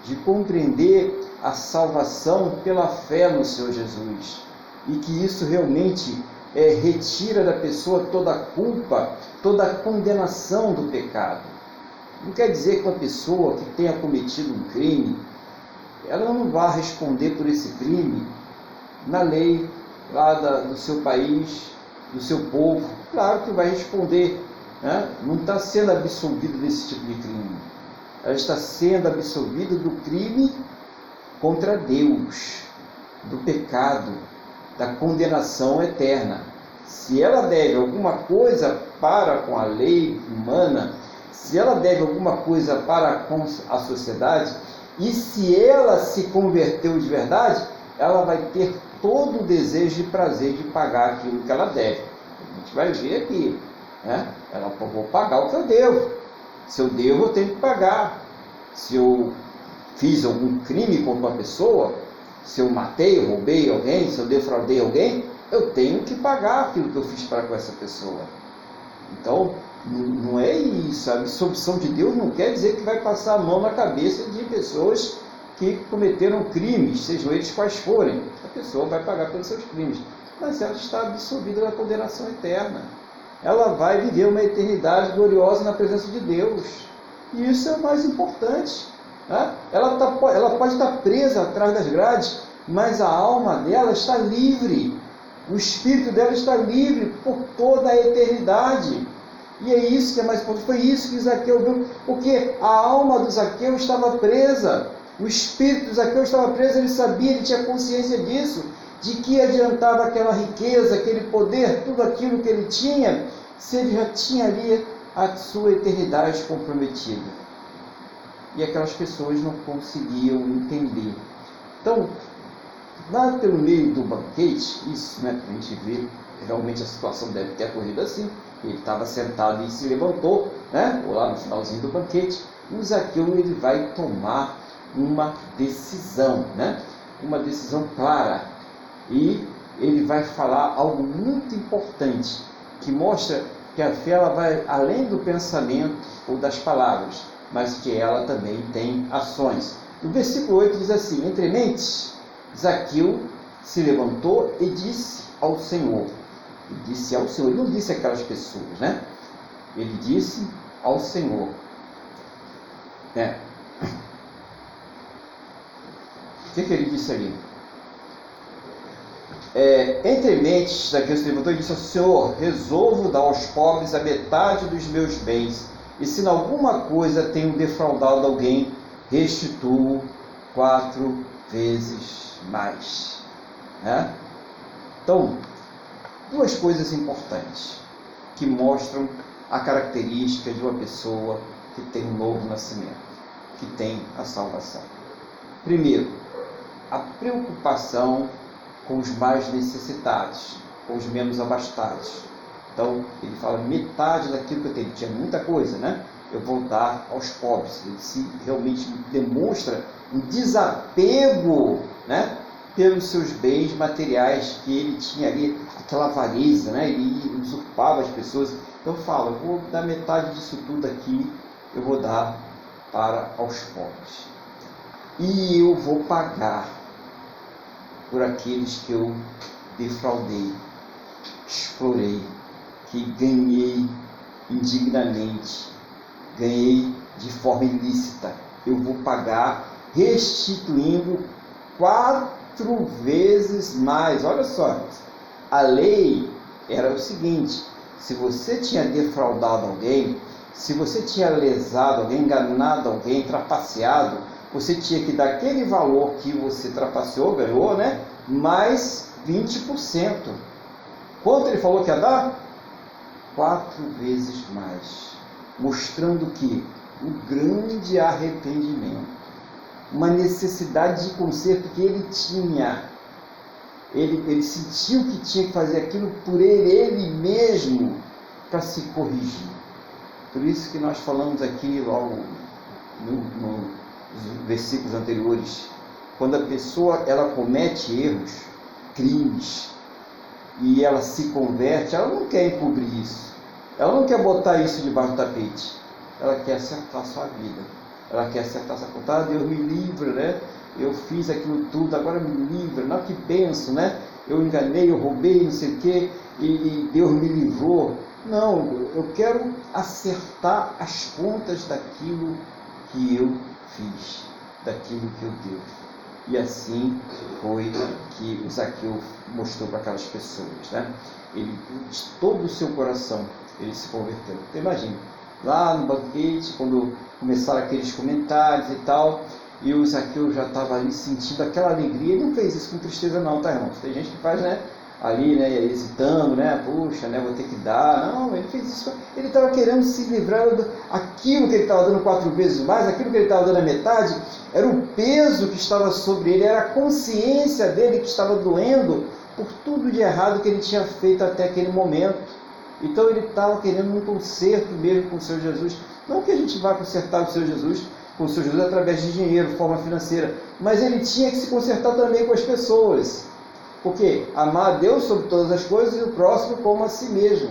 de compreender a salvação pela fé no Senhor Jesus. E que isso realmente é, retira da pessoa toda a culpa, toda a condenação do pecado. Não quer dizer que uma pessoa que tenha cometido um crime, ela não vai responder por esse crime na lei lá da, do seu país, do seu povo. Claro que vai responder, né? não está sendo absolvida desse tipo de crime. Ela está sendo absolvida do crime contra Deus, do pecado, da condenação eterna. Se ela deve alguma coisa para com a lei humana, se ela deve alguma coisa para com a sociedade, e se ela se converteu de verdade, ela vai ter todo o desejo e prazer de pagar aquilo que ela deve. A gente vai ver aqui. Né? Ela vou pagar o que eu devo. Se eu devo, eu tenho que pagar. Se eu fiz algum crime contra uma pessoa, se eu matei, roubei alguém, se eu defraudei alguém, eu tenho que pagar aquilo que eu fiz para com essa pessoa. Então, não é isso. A absolvição de Deus não quer dizer que vai passar a mão na cabeça de pessoas que cometeram crimes, sejam eles quais forem. A pessoa vai pagar pelos seus crimes. Mas ela está absolvida da condenação eterna. Ela vai viver uma eternidade gloriosa na presença de Deus. E isso é o mais importante. Né? Ela, tá, ela pode estar presa atrás das grades, mas a alma dela está livre. O espírito dela está livre por toda a eternidade. E é isso que é mais importante. Foi isso que Zaqueu viu, porque a alma do Zaqueu estava presa. O espírito Zaqueu estava preso, ele sabia, ele tinha consciência disso, de que adiantava aquela riqueza, aquele poder, tudo aquilo que ele tinha, se ele já tinha ali a sua eternidade comprometida e aquelas pessoas não conseguiam entender. Então, lá pelo meio do banquete, isso, né, a gente vê, realmente a situação deve ter ocorrido assim, ele estava sentado e se levantou, né, ou lá no finalzinho do banquete, o Zaqueu ele vai tomar uma decisão, né, uma decisão clara, e ele vai falar algo muito importante, que mostra que a fé ela vai além do pensamento ou das palavras, mas que ela também tem ações. O versículo 8 diz assim: Entre mentes, Zaqueu se levantou e disse ao Senhor. Ele disse ao Senhor, ele não disse aquelas pessoas, né? Ele disse ao Senhor. É. O que, que ele disse ali? É, entre mentes, levantou e disse ao Senhor: Resolvo dar aos pobres a metade dos meus bens e se em alguma coisa tenho defraudado alguém, restituo quatro vezes mais. Né? Então, duas coisas importantes que mostram a característica de uma pessoa que tem um novo nascimento, que tem a salvação. Primeiro, a preocupação com os mais necessitados, com os menos abastados. Então, ele fala metade daquilo que eu tenho. Tinha muita coisa, né? Eu vou dar aos pobres. Ele se realmente demonstra um desapego, né? Pelos seus bens materiais que ele tinha ali, aquela avareza, né? Ele usurpava as pessoas. Então, fala, eu vou dar metade disso tudo aqui, eu vou dar para aos pobres. E eu vou pagar por aqueles que eu defraudei, explorei, que ganhei indignamente, ganhei de forma ilícita. Eu vou pagar restituindo quatro vezes mais. Olha só, a lei era o seguinte: se você tinha defraudado alguém, se você tinha lesado alguém, enganado alguém, trapaceado, você tinha que dar aquele valor que você trapaceou, ganhou, né? Mais 20%. Quanto ele falou que ia dar? Quatro vezes mais. Mostrando que o grande arrependimento, uma necessidade de conserto que ele tinha. Ele, ele sentiu que tinha que fazer aquilo por ele, ele mesmo, para se corrigir. Por isso que nós falamos aqui logo no, no versículos anteriores, quando a pessoa ela comete erros, crimes, e ela se converte, ela não quer encobrir isso. Ela não quer botar isso debaixo do tapete. Ela quer acertar sua vida. Ela quer acertar essa conta. Ah, Deus me livre, né? Eu fiz aquilo tudo, agora me livre. Não, que benção, né? Eu enganei, eu roubei, não sei o quê, e, e Deus me livrou. Não, eu quero acertar as contas daquilo que eu fiz daquilo que eu devo. E assim foi que o Zaqueu mostrou para aquelas pessoas. Né? Ele, de todo o seu coração, ele se converteu. Então imagine, lá no banquete, quando começaram aqueles comentários e tal, e o Zaqueu já estava ali sentindo aquela alegria, ele não fez isso com tristeza não, tá irmãos? Tem gente que faz, né? Ali, né, hesitando, né, puxa, né, vou ter que dar. Não, ele fez isso. Ele estava querendo se livrar daquilo que ele estava dando quatro vezes mais, aquilo que ele estava dando a metade, era o peso que estava sobre ele, era a consciência dele que estava doendo por tudo de errado que ele tinha feito até aquele momento. Então ele estava querendo um conserto mesmo com o Senhor Jesus. Não que a gente vá consertar o Senhor Jesus com o Senhor Jesus através de dinheiro, forma financeira, mas ele tinha que se consertar também com as pessoas. Porque amar a Deus sobre todas as coisas e o próximo como a si mesmo.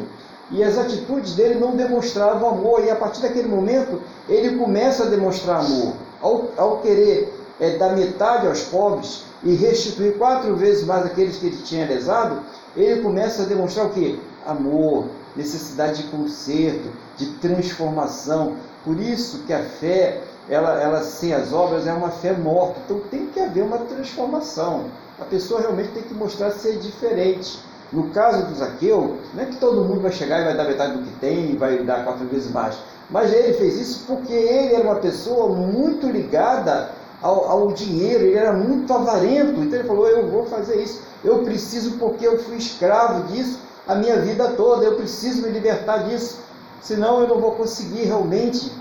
E as atitudes dele não demonstravam amor, e a partir daquele momento ele começa a demonstrar amor. Ao, ao querer é, dar metade aos pobres e restituir quatro vezes mais aqueles que ele tinha lesado, ele começa a demonstrar o que? Amor, necessidade de conserto, de transformação. Por isso que a fé, ela, ela sem as obras, é uma fé morta. Então tem que haver uma transformação a pessoa realmente tem que mostrar ser diferente. No caso do Zaqueu, não é que todo mundo vai chegar e vai dar metade do que tem e vai dar quatro vezes mais. Mas ele fez isso porque ele era uma pessoa muito ligada ao, ao, dinheiro, ele era muito avarento. Então ele falou: Eu vou fazer isso. Eu preciso porque eu fui escravo disso a minha vida toda. Eu preciso me libertar disso. Senão eu não vou conseguir realmente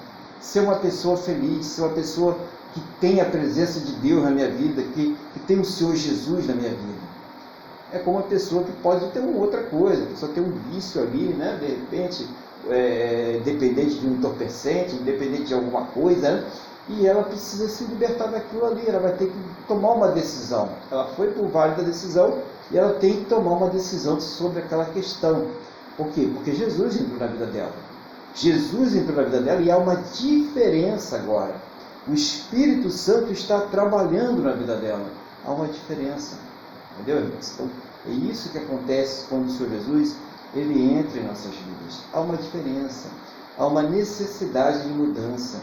ser uma pessoa feliz, ser uma pessoa que tem a presença de Deus na minha vida, que, que tem o Senhor Jesus na minha vida. É como uma pessoa que pode ter uma outra coisa, a pessoa tem um vício ali, né? de repente, é, dependente de um entorpecente, independente de alguma coisa, e ela precisa se libertar daquilo ali, ela vai ter que tomar uma decisão. Ela foi por vale da decisão e ela tem que tomar uma decisão sobre aquela questão. Por quê? Porque Jesus entrou na vida dela. Jesus entrou na vida dela e há uma diferença agora. O Espírito Santo está trabalhando na vida dela. Há uma diferença. Entendeu, Então, é isso que acontece quando o Senhor Jesus ele entra em nossas vidas. Há uma diferença. Há uma necessidade de mudança.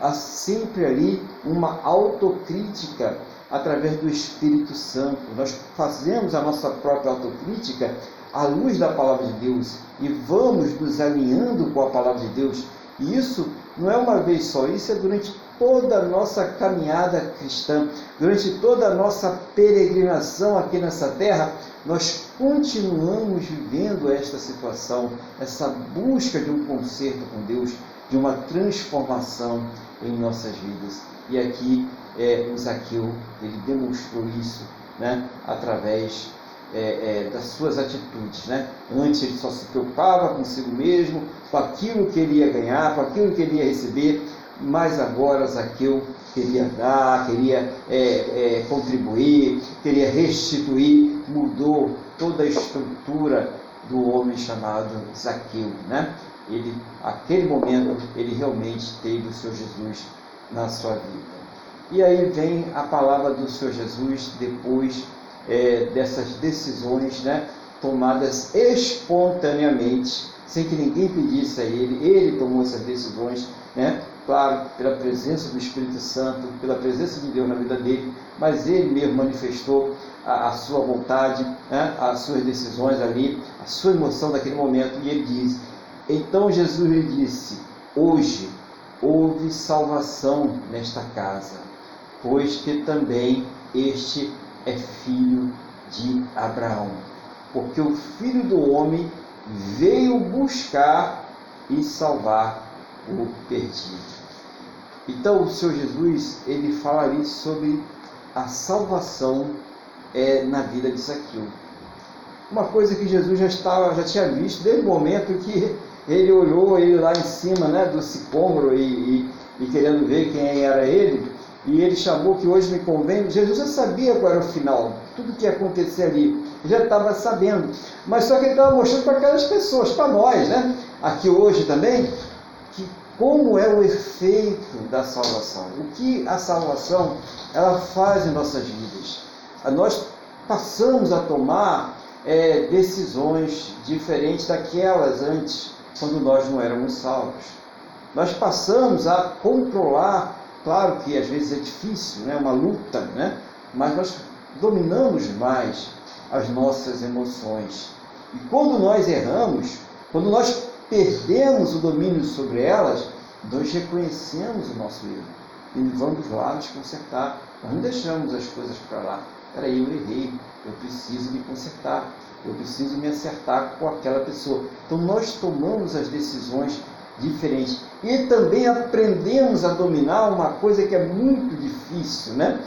Há sempre ali uma autocrítica através do Espírito Santo. Nós fazemos a nossa própria autocrítica à luz da palavra de Deus e vamos nos alinhando com a palavra de Deus. E isso não é uma vez só, isso é durante toda a nossa caminhada cristã, durante toda a nossa peregrinação aqui nessa terra, nós continuamos vivendo esta situação, essa busca de um conserto com Deus, de uma transformação em nossas vidas. E aqui é, o Zaqueu, ele demonstrou isso né, através é, é, das suas atitudes. Né? Antes ele só se preocupava consigo mesmo, com aquilo que ele ia ganhar, com aquilo que ele ia receber, mas agora Zaqueu queria dar, queria é, é, contribuir, queria restituir, mudou toda a estrutura do homem chamado Zaqueu. Né? Ele, aquele momento, ele realmente teve o seu Jesus na sua vida. E aí vem a palavra do Senhor Jesus depois é, dessas decisões né, tomadas espontaneamente, sem que ninguém pedisse a ele, ele tomou essas decisões, né, claro, pela presença do Espírito Santo, pela presença de Deus na vida dele, mas ele mesmo manifestou a, a sua vontade, né, as suas decisões ali, a sua emoção daquele momento, e ele diz: Então Jesus lhe disse: Hoje houve salvação nesta casa, pois que também este é filho de Abraão. Porque o filho do homem veio buscar e salvar o perdido. Então o Senhor Jesus ele fala ali sobre a salvação é, na vida de Zaqueu. Uma coisa que Jesus já estava, já tinha visto desde o momento que ele olhou ele lá em cima né, do sicômoro e, e, e querendo ver quem era ele, e ele chamou que hoje me convém. Jesus já sabia qual era o final, tudo que ia acontecer ali, já estava sabendo. Mas só que ele estava mostrando para aquelas pessoas, para nós, né? Aqui hoje também, como é o efeito da salvação, o que a salvação ela faz em nossas vidas. Nós passamos a tomar é, decisões diferentes daquelas antes, quando nós não éramos salvos. Nós passamos a controlar Claro que às vezes é difícil, é né? uma luta, né? mas nós dominamos mais as nossas emoções. E quando nós erramos, quando nós perdemos o domínio sobre elas, nós reconhecemos o nosso erro e vamos lá nos consertar. Nós não deixamos as coisas para lá. Peraí, eu errei, eu preciso me consertar, eu preciso me acertar com aquela pessoa. Então nós tomamos as decisões diferente. E também aprendemos a dominar uma coisa que é muito difícil, né?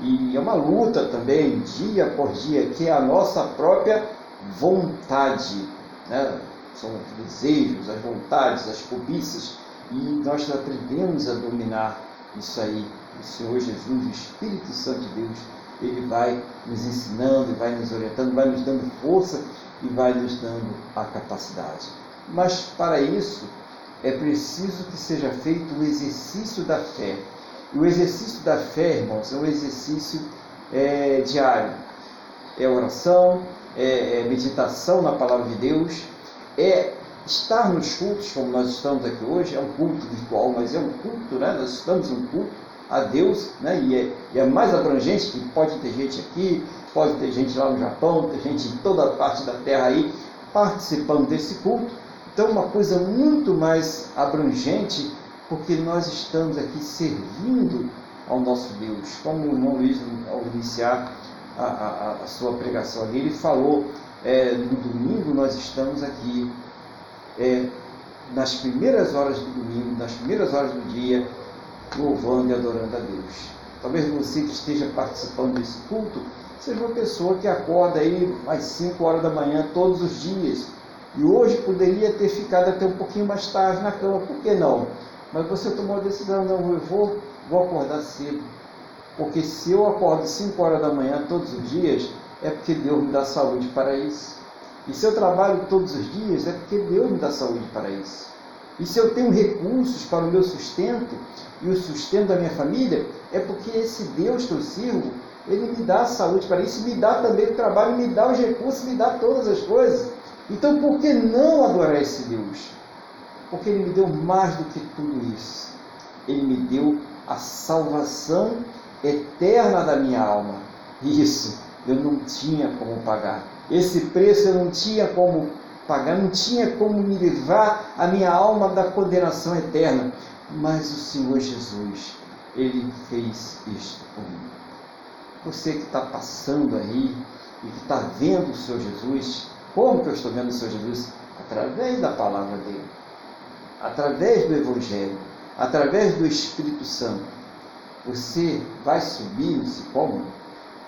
E é uma luta também, dia por dia, que é a nossa própria vontade. Né? São os desejos, as vontades, as cobiças. E nós aprendemos a dominar isso aí. O Senhor Jesus, o Espírito Santo de Deus, ele vai nos ensinando, vai nos orientando, vai nos dando força e vai nos dando a capacidade. Mas para isso, é preciso que seja feito o exercício da fé. E o exercício da fé, irmãos, é um exercício é, diário. É oração, é, é meditação na palavra de Deus, é estar nos cultos, como nós estamos aqui hoje, é um culto virtual, mas é um culto, né? Nós estamos um culto a Deus, né? E é, e é mais abrangente, que pode ter gente aqui, pode ter gente lá no Japão, ter gente em toda parte da terra aí participando desse culto. Então, uma coisa muito mais abrangente, porque nós estamos aqui servindo ao nosso Deus. Como o irmão Luiz, ao iniciar a, a, a sua pregação ali, ele falou: é, no domingo nós estamos aqui, é, nas primeiras horas do domingo, nas primeiras horas do dia, louvando e adorando a Deus. Talvez você que esteja participando desse culto seja uma pessoa que acorda aí às 5 horas da manhã todos os dias e hoje poderia ter ficado até um pouquinho mais tarde na cama, por que não? Mas você tomou a decisão, não, eu vou, vou acordar cedo. Porque se eu acordo 5 horas da manhã todos os dias, é porque Deus me dá saúde para isso. E se eu trabalho todos os dias, é porque Deus me dá saúde para isso. E se eu tenho recursos para o meu sustento e o sustento da minha família, é porque esse Deus que eu sirvo, ele me dá saúde para isso, me dá também o trabalho, me dá os recursos, me dá todas as coisas. Então, por que não adorar esse Deus? Porque Ele me deu mais do que tudo isso. Ele me deu a salvação eterna da minha alma. Isso eu não tinha como pagar. Esse preço eu não tinha como pagar, não tinha como me livrar a minha alma da condenação eterna. Mas o Senhor Jesus, Ele fez isto por mim. Você que está passando aí e que está vendo o Senhor Jesus, como que eu estou vendo o Senhor Jesus? Através da palavra dele, através do Evangelho, através do Espírito Santo. Você vai subir no sicômoro?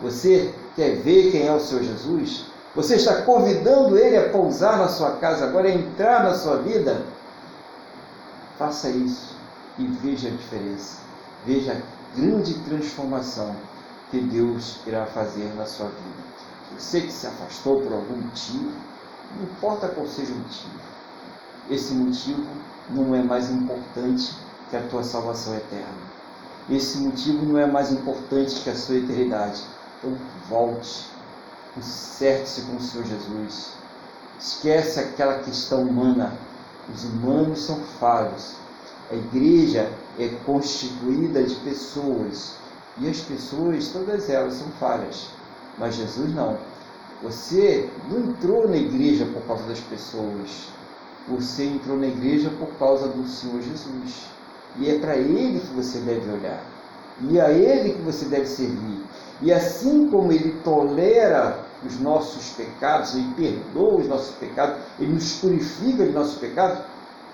Você quer ver quem é o Senhor Jesus? Você está convidando ele a pousar na sua casa, agora a entrar na sua vida? Faça isso e veja a diferença. Veja a grande transformação que Deus irá fazer na sua vida. Você que se afastou por algum motivo, não importa qual seja o motivo, esse motivo não é mais importante que a tua salvação eterna. Esse motivo não é mais importante que a sua eternidade. Então volte, conserte-se com o Senhor Jesus. Esquece aquela questão humana. Os humanos são falhos. A igreja é constituída de pessoas. E as pessoas, todas elas, são falhas. Mas Jesus não. Você não entrou na igreja por causa das pessoas. Você entrou na igreja por causa do Senhor Jesus. E é para Ele que você deve olhar. E a Ele que você deve servir. E assim como Ele tolera os nossos pecados, Ele perdoa os nossos pecados, Ele nos purifica de nossos pecados,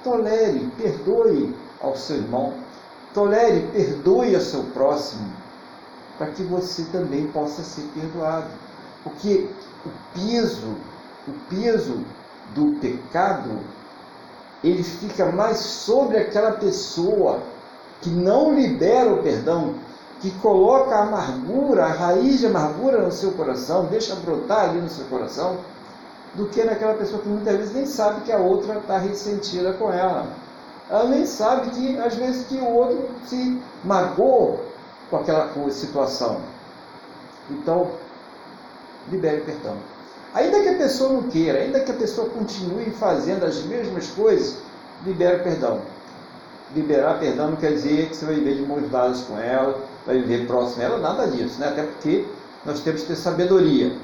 tolere, perdoe ao seu irmão, tolere, perdoe ao seu próximo, para que você também possa ser perdoado. Porque o peso, o peso do pecado ele fica mais sobre aquela pessoa que não libera o perdão, que coloca a amargura, a raiz de amargura no seu coração, deixa brotar ali no seu coração, do que naquela pessoa que muitas vezes nem sabe que a outra está ressentida com ela. Ela nem sabe que, às vezes, que o outro se magoou com aquela situação. Então, libere o perdão. Ainda que a pessoa não queira, ainda que a pessoa continue fazendo as mesmas coisas, libera perdão. Liberar perdão não quer dizer que você vai viver de mãos dadas com ela, vai viver próximo a ela, nada disso, né? Até porque nós temos que ter sabedoria,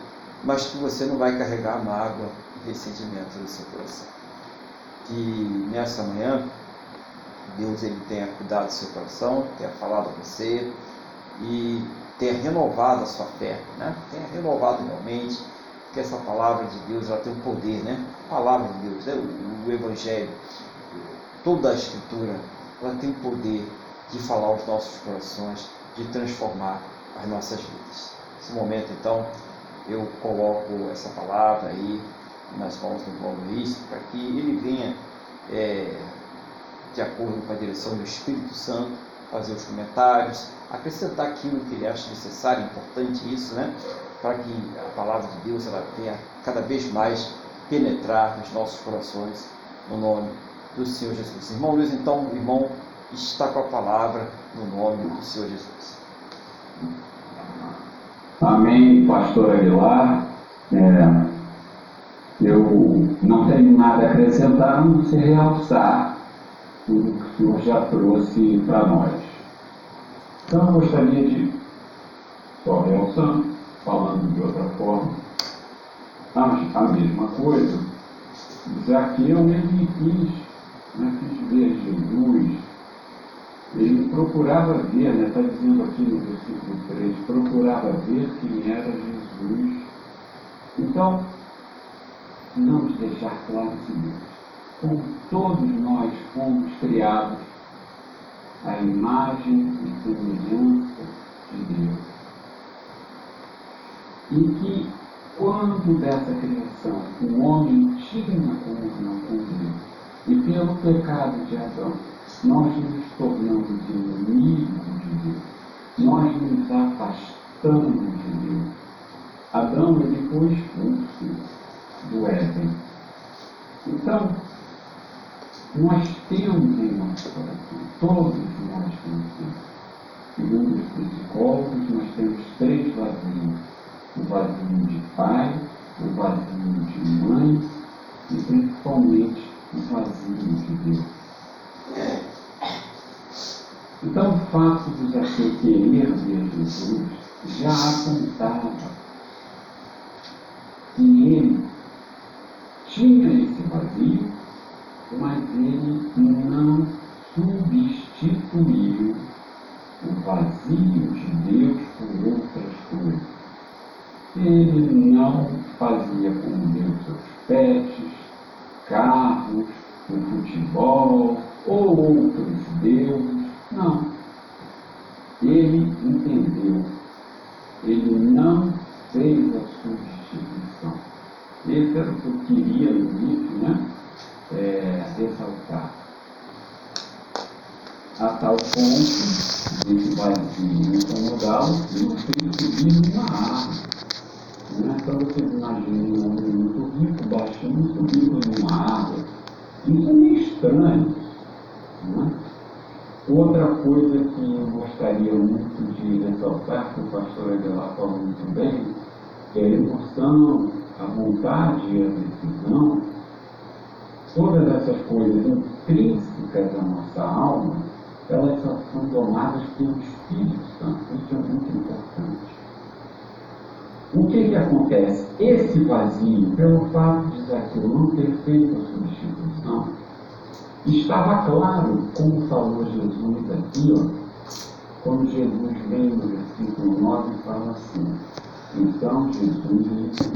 mas que você não vai carregar mágoa e ressentimento no seu coração. Que nessa manhã Deus ele tenha cuidado do seu coração, tenha falado a você e tenha renovado a sua fé, né? tenha renovado realmente que essa palavra de Deus ela tem um poder, né? A palavra de Deus, né? o, o Evangelho, toda a Escritura, ela tem o poder de falar aos nossos corações, de transformar as nossas vidas. Nesse momento, então, eu coloco essa palavra aí nas mãos do irmão Luiz, para que ele venha, é, de acordo com a direção do Espírito Santo, fazer os comentários, acrescentar aquilo que ele acha necessário, importante isso, né? para que a palavra de Deus ela venha cada vez mais penetrar nos nossos corações, no nome do Senhor Jesus. Irmão Luiz, então, irmão está com a palavra no nome do Senhor Jesus. Amém, pastor Aguilar. É, eu não tenho nada a acrescentar, não ser realçar tudo que o Senhor já trouxe para nós. Então, eu gostaria de, só realçando, falando de outra forma, a mesma coisa. Zaqueu, ele quis, né, quis ver Jesus, ele procurava ver, está né, tá dizendo aqui no versículo 3, procurava ver quem era Jesus. Então, vamos deixar claro o seguinte, como todos nós fomos criados à imagem e semelhança de Deus em que, quando dessa criação o homem tinha comunhão com Deus, e pelo pecado de Adão, nós nos tornamos inimigos de Deus, nós nos afastamos de Deus. Adão ele foi expulso do Éden. Então, nós temos em nosso coração, todos nós temos, segundo os psicólogos, nós temos três vazios o vazio de pai, o vazio de mãe e principalmente o vazio de Deus. Então, o fato de Zaqueu querer ver Jesus já apontava que ele tinha esse vazio, mas ele não substituiu o vazio de Deus por outras coisas ele não fazia como Deus seus pets, carros, o futebol ou outros deuses. Não. Ele entendeu. Ele não fez a substituição. terceiro que eu queria no início, né? É, ressaltar. A tal ponto de que vai incomodá-lo e o filho subir numa árvore. Né? Então vocês imaginem um homem muito rico, baixinho, subindo numa árvore. Isso é meio estranho. Né? Outra coisa que eu gostaria muito de ressaltar, que o pastor Aguilar falou muito bem, é a emoção, a vontade e a decisão, todas essas coisas intrínsecas da nossa alma, elas são tomadas pelo Espírito Santo. Isso é muito importante. O que, que acontece? Esse vazio, pelo fato de Zaqueu não ter feito a substituição, estava claro, como falou Jesus aqui, ó, quando Jesus vem no versículo 9 e fala assim, então Jesus disse,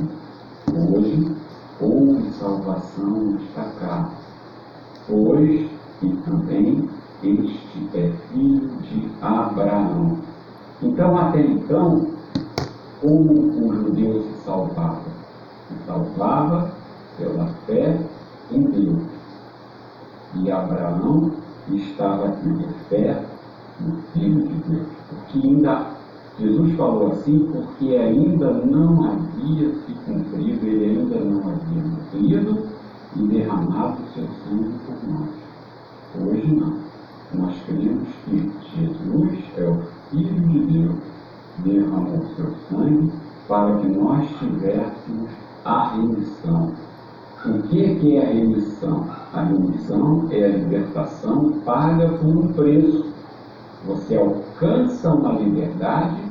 hoje houve salvação nesta casa, pois e também este é filho de Abraão. Então, até então, como o judeu se salvava? Se salvava pela fé em Deus. E Abraão estava tendo fé no Filho de Deus. Porque ainda, Jesus falou assim, porque ainda não havia se cumprido, ele ainda não havia morrido e derramado o seu sangue por nós. Hoje não. Nós cremos que Jesus é o Filho de Deus derramou seu sangue para que nós tivéssemos a remissão. O que, que é a remissão? A remissão é a libertação paga por um preço. Você alcança uma liberdade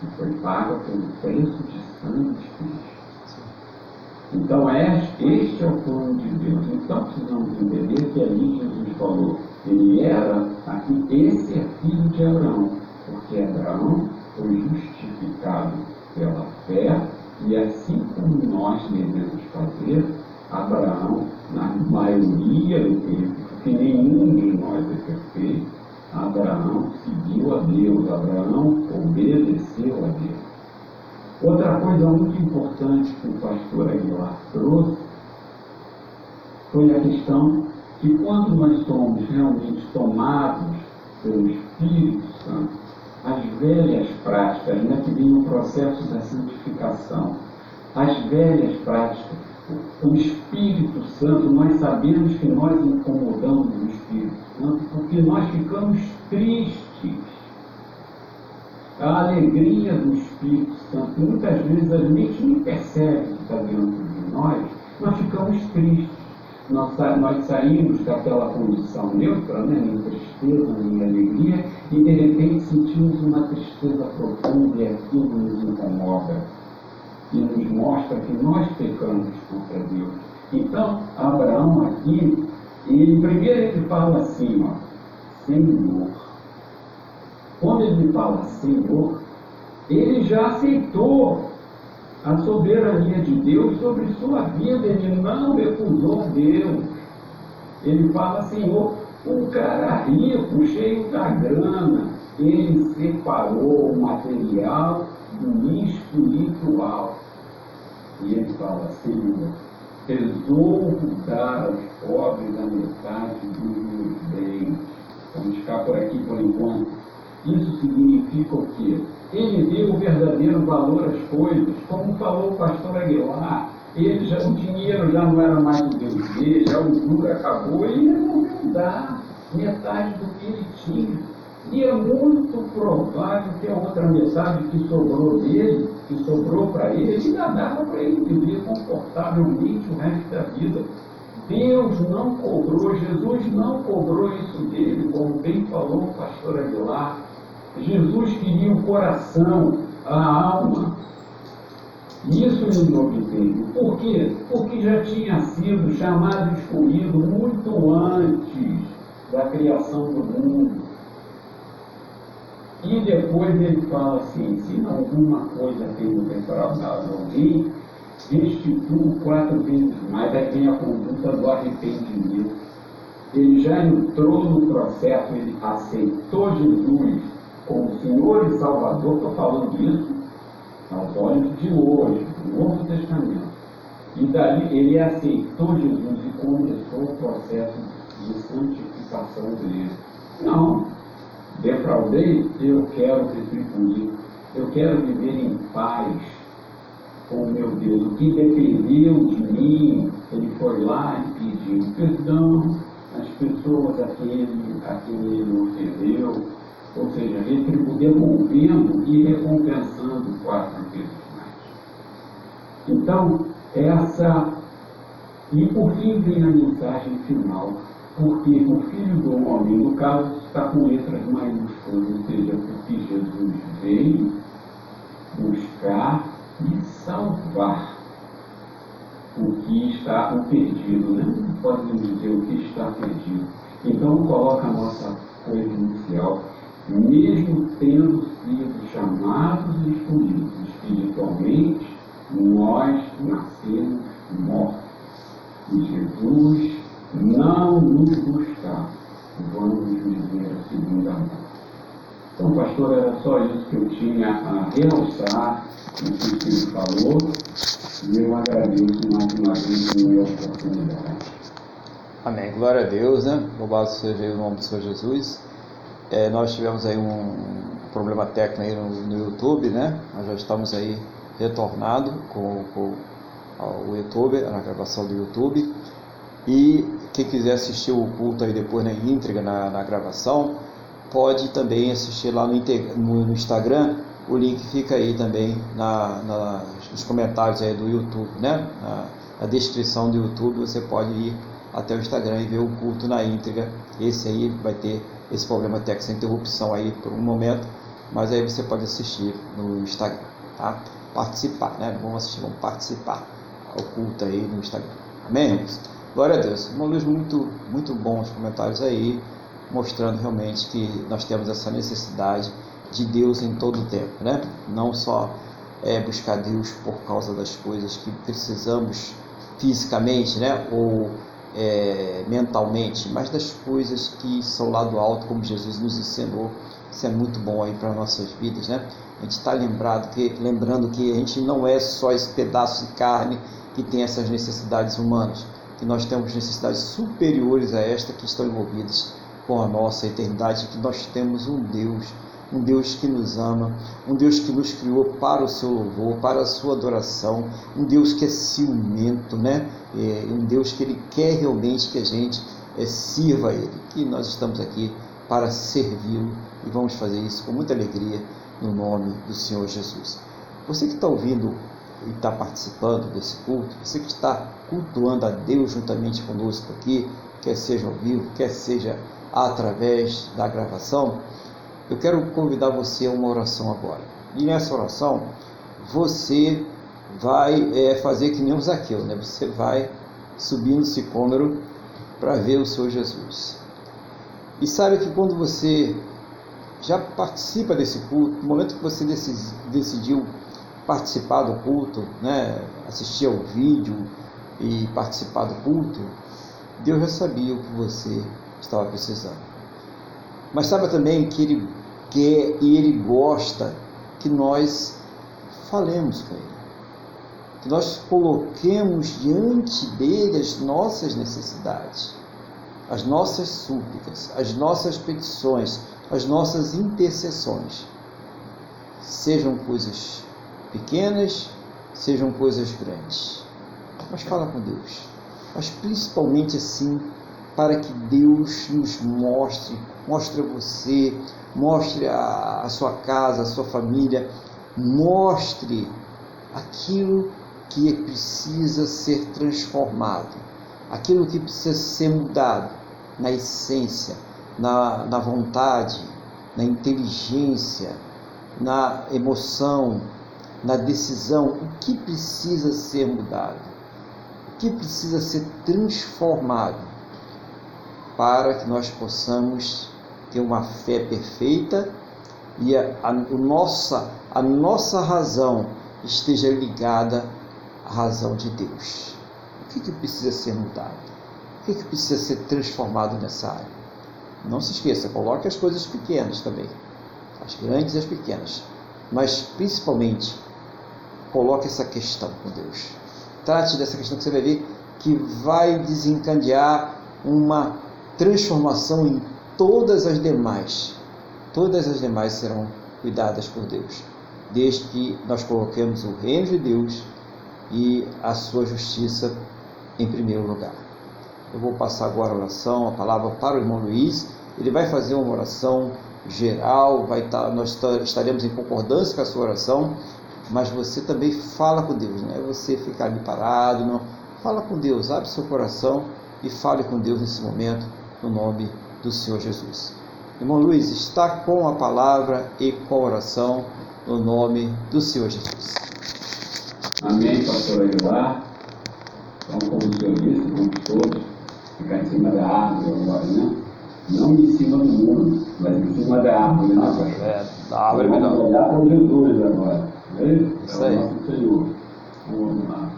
que foi paga pelo preço de sangue de Cristo. Então, este é o plano de Deus. Então, precisamos entender que ali Jesus falou, ele era, aqui, esse é filho de Abraão, porque Abraão foi justificado pela fé, e assim como nós devemos fazer, Abraão, na maioria do tempo, porque nenhum de nós é perfeito, Abraão seguiu a Deus, Abraão obedeceu a Deus. Outra coisa muito importante que o pastor Aguilar trouxe foi a questão que quando nós somos realmente tomados pelo Espírito Santo, as velhas práticas, né, que vem no processo da santificação, as velhas práticas, o Espírito Santo, nós sabemos que nós incomodamos o Espírito Santo porque nós ficamos tristes. A alegria do Espírito Santo, muitas vezes a gente nem percebe que está dentro de nós, nós ficamos tristes. Nós, nós saímos daquela condição neutra, né, nem tristeza, nem alegria, e de repente sentimos uma tristeza profunda e aquilo nos incomoda e nos mostra que nós pecamos contra Deus. Então, Abraão aqui, ele, primeiro ele fala assim, ó, Senhor. Quando ele fala Senhor, ele já aceitou a soberania de Deus sobre sua vida, ele não recusou Deus. Ele fala, Senhor, um cara rico, cheio da grana, ele separou o material do espiritual. E ele fala, Senhor, resolvo dar aos pobres a metade dos meus bens. Vamos ficar por aqui por enquanto. Isso significa o quê? Ele deu o verdadeiro valor às coisas, como falou o pastor Aguilar. Ele já, o dinheiro já não era mais o Deus dele, já o duro acabou, e ele resolveu dar metade do que ele tinha. E é muito provável que a outra metade que sobrou dele, que sobrou para ele, ainda dava para ele viver confortavelmente o resto da vida. Deus não cobrou, Jesus não cobrou isso dele, como bem falou o pastor Aguilar. Jesus queria o coração, a alma. Isso ele obteve. Por quê? Porque já tinha sido chamado e escolhido muito antes da criação do mundo. E depois ele fala assim, se alguma coisa tem defraudado alguém, restituo quatro vezes mais. Aí vem a conduta do arrependimento. Ele já entrou no processo, ele aceitou Jesus como Senhor e Salvador, estou falando disso aos olhos de hoje, do Novo Testamento. E daí ele aceitou Jesus e começou o processo de santificação dele. Não, defraudei, eu quero retribuir, eu quero viver em paz com o meu Deus. O que dependeu de mim, ele foi lá e pediu perdão às pessoas a quem ele, a quem ele ofendeu, ou seja, retribuindo, devolvendo e recompensando quatro vezes mais. Então, essa. E por fim vem a mensagem final, porque o Filho do Homem, no caso, está com letras maiúsculas, ou seja, porque Jesus veio buscar e salvar o que está o perdido, né? Podemos dizer o que está perdido. Então coloca a nossa coisa inicial, mesmo tendo sido chamados e escolhidos espiritualmente, nós nascemos mortos. E Jesus não nos buscar, vamos dizer a segunda mão. Então, pastor, era só isso que eu tinha a realçar no que ele falou, e eu agradeço mais uma vez a minha oportunidade. Amém. Glória a Deus, né? Louvado seja o nome do Senhor Jesus. É, nós tivemos aí um problema técnico aí no, no YouTube, né? Nós já estamos aí retornado com, com o YouTube, a gravação do YouTube. E quem quiser assistir o culto aí depois na íntegra, na, na gravação, pode também assistir lá no, no, no, Instagram. O link fica aí também na, na, nos comentários aí do YouTube, né? Na, na, descrição do YouTube você pode ir até o Instagram e ver o culto na íntegra. Esse aí vai ter esse problema técnico, essa interrupção aí por um momento, mas aí você pode assistir no Instagram, tá? participar, né? Vamos assistir, vamos participar ao culto aí no Instagram. Amém, irmãos? Glória a Deus. Uma luz muito, muito bons comentários aí, mostrando realmente que nós temos essa necessidade de Deus em todo o tempo, né? Não só é, buscar Deus por causa das coisas que precisamos fisicamente, né? Ou é, mentalmente, mas das coisas que são lá do alto, como Jesus nos ensinou. Isso é muito bom aí para nossas vidas, né? A gente está lembrado que, lembrando que a gente não é só esse pedaço de carne que tem essas necessidades humanas, que nós temos necessidades superiores a esta que estão envolvidas com a nossa eternidade, que nós temos um Deus, um Deus que nos ama, um Deus que nos criou para o seu louvor, para a sua adoração, um Deus que é ciumento, né? É um Deus que ele quer realmente que a gente é, sirva a Ele, que nós estamos aqui para servi-lo e vamos fazer isso com muita alegria no nome do Senhor Jesus. Você que está ouvindo e está participando desse culto, você que está cultuando a Deus juntamente conosco aqui, quer seja ao vivo, quer seja através da gravação, eu quero convidar você a uma oração agora. E nessa oração, você vai é, fazer que nem o Zaqueu, né? Você vai subir no sicômero para ver o Senhor Jesus. E sabe que quando você já participa desse culto, no momento que você decidiu participar do culto, né, assistir ao vídeo e participar do culto, Deus já sabia o que você estava precisando. Mas sabe também que Ele quer e Ele gosta que nós falemos com Ele, que nós coloquemos diante dele as nossas necessidades, as nossas súplicas, as nossas petições, as nossas intercessões. Sejam coisas pequenas, sejam coisas grandes. Mas fala com Deus. Mas principalmente assim, para que Deus nos mostre, mostre a você, mostre a, a sua casa, a sua família, mostre aquilo que precisa ser transformado, aquilo que precisa ser mudado na essência, na, na vontade, na inteligência, na emoção, na decisão, o que precisa ser mudado, o que precisa ser transformado para que nós possamos ter uma fé perfeita e a, a, a, nossa, a nossa razão esteja ligada à razão de Deus. O que, que precisa ser mudado? O que, que precisa ser transformado nessa área? Não se esqueça, coloque as coisas pequenas também, as grandes e as pequenas, mas principalmente coloque essa questão com Deus. trate dessa questão que você vai ver que vai desencadear uma transformação em todas as demais. Todas as demais serão cuidadas por Deus, desde que nós coloquemos o reino de Deus e a sua justiça em primeiro lugar. Eu vou passar agora a oração, a palavra para o irmão Luiz. Ele vai fazer uma oração geral, vai estar, nós estaremos em concordância com a sua oração, mas você também fala com Deus, não é você ficar ali parado, não. Fala com Deus, abre seu coração e fale com Deus nesse momento, no nome do Senhor Jesus. Irmão Luiz, está com a palavra e com a oração, no nome do Senhor Jesus. Amém, pastor Aguilar. Então, como o senhor disse, vamos todos ficar em cima da árvore agora, né? Não em cima do muro, mas em cima da árvore, né, pastor? É, da árvore Vamos melhor. olhar para Jesus agora. Veja? Isso é o nosso Senhor. Vamos lá.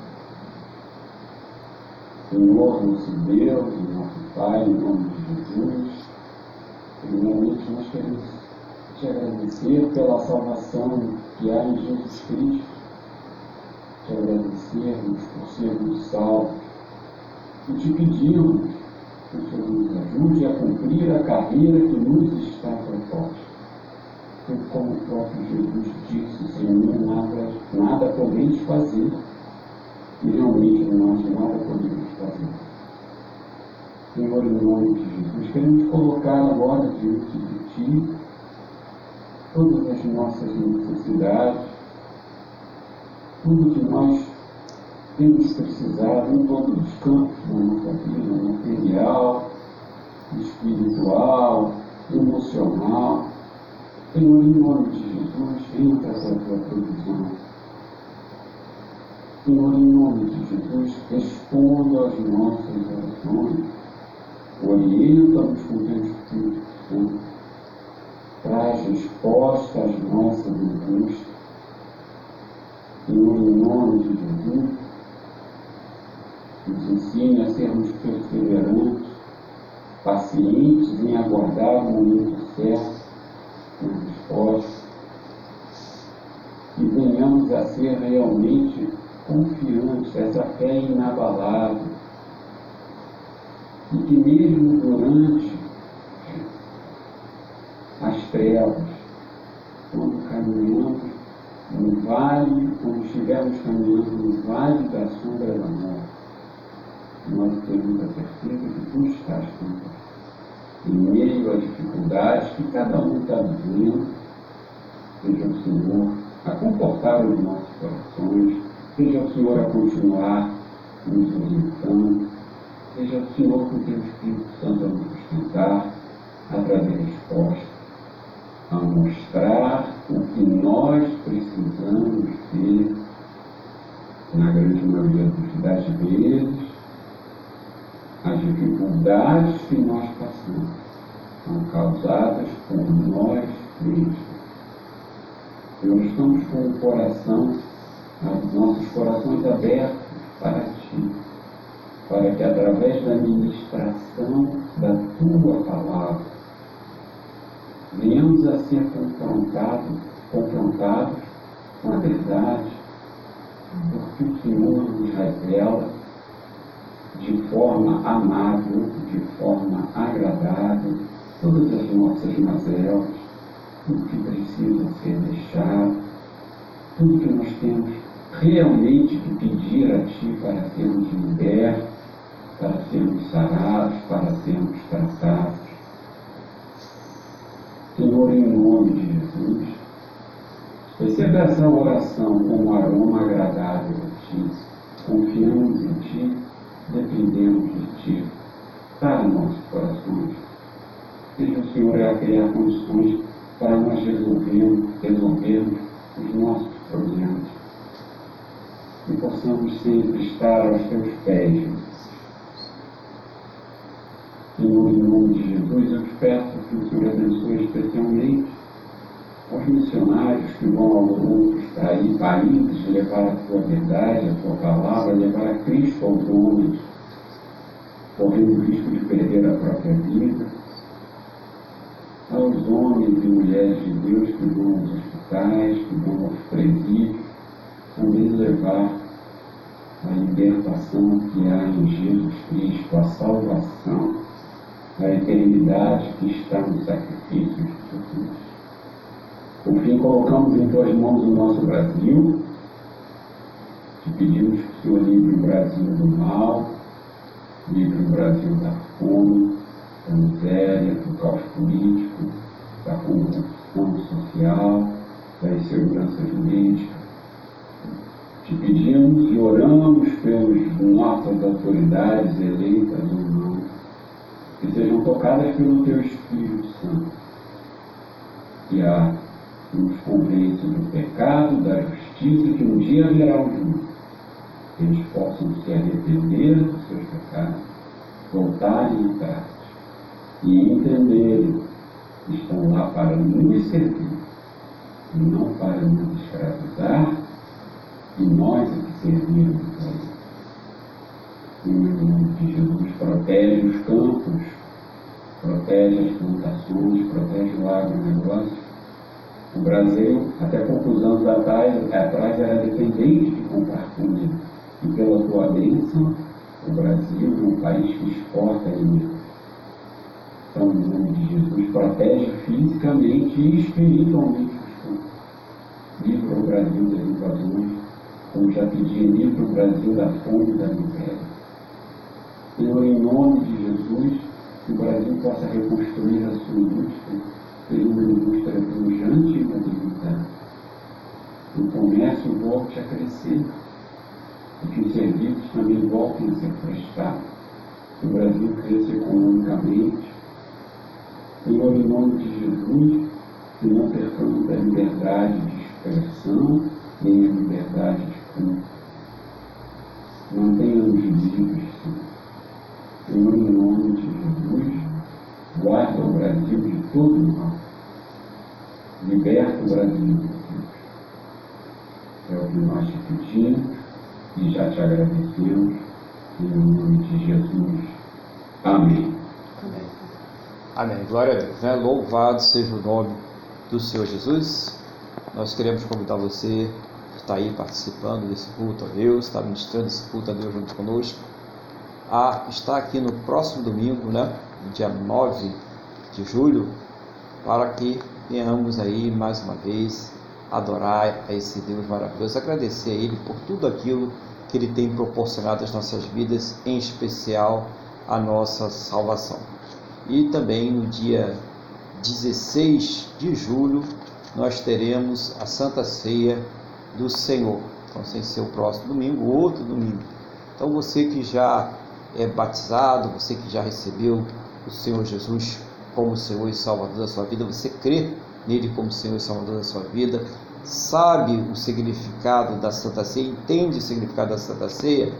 Senhor, nosso Deus, nosso Pai, em nome de Jesus, primeiramente nós queremos te agradecer pela salvação que há em Jesus Cristo, te agradecermos por sermos salvos e te pedimos que o Senhor nos ajude a cumprir a carreira que nos está proposta. Porque, como o próprio Jesus disse, sem mim nada, nada podeis fazer. E realmente nós nada podemos fazer. Senhor, em nome de Jesus, queremos colocar agora diante de Ti todas as nossas necessidades, tudo que nós temos precisado em todos os campos da nossa vida, material, espiritual, emocional. Senhor, em nome de Jesus, venha trazer a tua provisão. Senhor, em nome de Jesus, responda às nossas orações. Orienta-nos com teu Espírito Santo. Traz resposta às nossas angústias. Senhor, em nome de Jesus, nos ensine a sermos perseverantes, pacientes em aguardar o momento certo resposta e venhamos a ser realmente confiantes, essa fé inabalável, e que mesmo durante as trevas, quando caminhamos no vale, quando estivermos caminhando no vale da sombra da morte, nós temos a certeza que tu estás conosco. Em meio às dificuldades que cada um está vivendo, seja o Senhor a confortar os nossos corações, seja o Senhor a continuar nos orientando, seja o Senhor com teu Espírito Santo a nos sustentar, a trazer resposta, a mostrar o que nós precisamos ter, na grande maioria das vezes, as dificuldades que nós passamos são causadas por nós mesmos. Nós estamos com o coração, os nossos corações abertos para Ti, para que através da ministração da Tua palavra venhamos a ser confrontados, confrontados com a verdade, porque o Senhor nos revela de forma amável, de forma agradável, todas as nossas mazelas, tudo que precisa ser deixado, tudo que nós temos realmente que pedir a Ti para sermos libertos, para sermos sarados, para sermos tratados. Senhor, em nome de Jesus, receba essa oração como um aroma agradável a Ti. Confiamos em Ti, dependemos de Ti, para nossos corações. Seja o Senhor a criar condições para nós resolvermos, resolvermos os nossos problemas. E possamos sempre estar aos Teus pés. Senhor, em nome de Jesus, eu te peço que o Senhor abençoe especialmente os missionários que vão aos outros aí, países levar a tua verdade, a tua palavra, levar a Cristo aos homens, correndo o risco de perder a própria vida. Aos homens e mulheres de Deus que vão aos hospitais, que vão aos presídios, também levar a libertação que há em Jesus Cristo, a salvação, a eternidade que está no sacrifício de Jesus. Por fim, colocamos em tuas mãos o nosso Brasil. Te pedimos que o Senhor livre o Brasil do mal, livre o Brasil da fome, da miséria, do caos político, da corrupção social, da insegurança jurídica. Te pedimos e oramos pelas nossas autoridades eleitas ou não, que sejam tocadas pelo Teu Espírito Santo, que a nos convence do pecado, da justiça, que um dia haverá o juízo. Que eles possam se arrepender dos seus pecados, voltarem atrás e entenderem que estão lá para nos servir e não para nos escravizar, e nós é que servimos a eles. Em nome de Jesus, protege os campos, protege as plantações, protege o agronegócio, o Brasil, até poucos anos atrás, atrás era dependente de comprar comida. E pela tua bênção, o Brasil é um país que exporta alimentos. Então, em nome de Jesus, protege fisicamente e espiritualmente os campos. Livra o Brasil das invasões, como já pedi, livra o Brasil da fome e da miséria. Senhor, em nome de Jesus, que o Brasil possa reconstruir a sua indústria fez uma indústria pujante e modernizada. O comércio volte a crescer e que os serviços também voltem a ser prestados. Que o Brasil cresça economicamente. Senhor, em nome de Jesus, que não percamos a liberdade de expressão nem a liberdade de culto. Mantenha-nos livres, Senhor. Senhor, em nome de Jesus, guarda o Brasil de todo mal. Liberta o Brasil. É o que nós te pedimos e já te agradecemos. Em nome de Jesus. Amém. Amém. Glória a Deus. Né? Louvado seja o nome do Senhor Jesus. Nós queremos convidar você que está aí participando desse culto a Deus, está ministrando esse culto a Deus junto conosco, a estar aqui no próximo domingo, né? dia 9 de julho, para que venhamos aí mais uma vez adorar a esse Deus maravilhoso, agradecer a Ele por tudo aquilo que Ele tem proporcionado às nossas vidas, em especial a nossa salvação. E também no dia 16 de julho nós teremos a Santa Ceia do Senhor. Então, sem ser o próximo domingo, outro domingo. Então, você que já é batizado, você que já recebeu o Senhor Jesus como Senhor e Salvador da sua vida, você crê nele como Senhor e Salvador da sua vida, sabe o significado da Santa Ceia, entende o significado da Santa Ceia,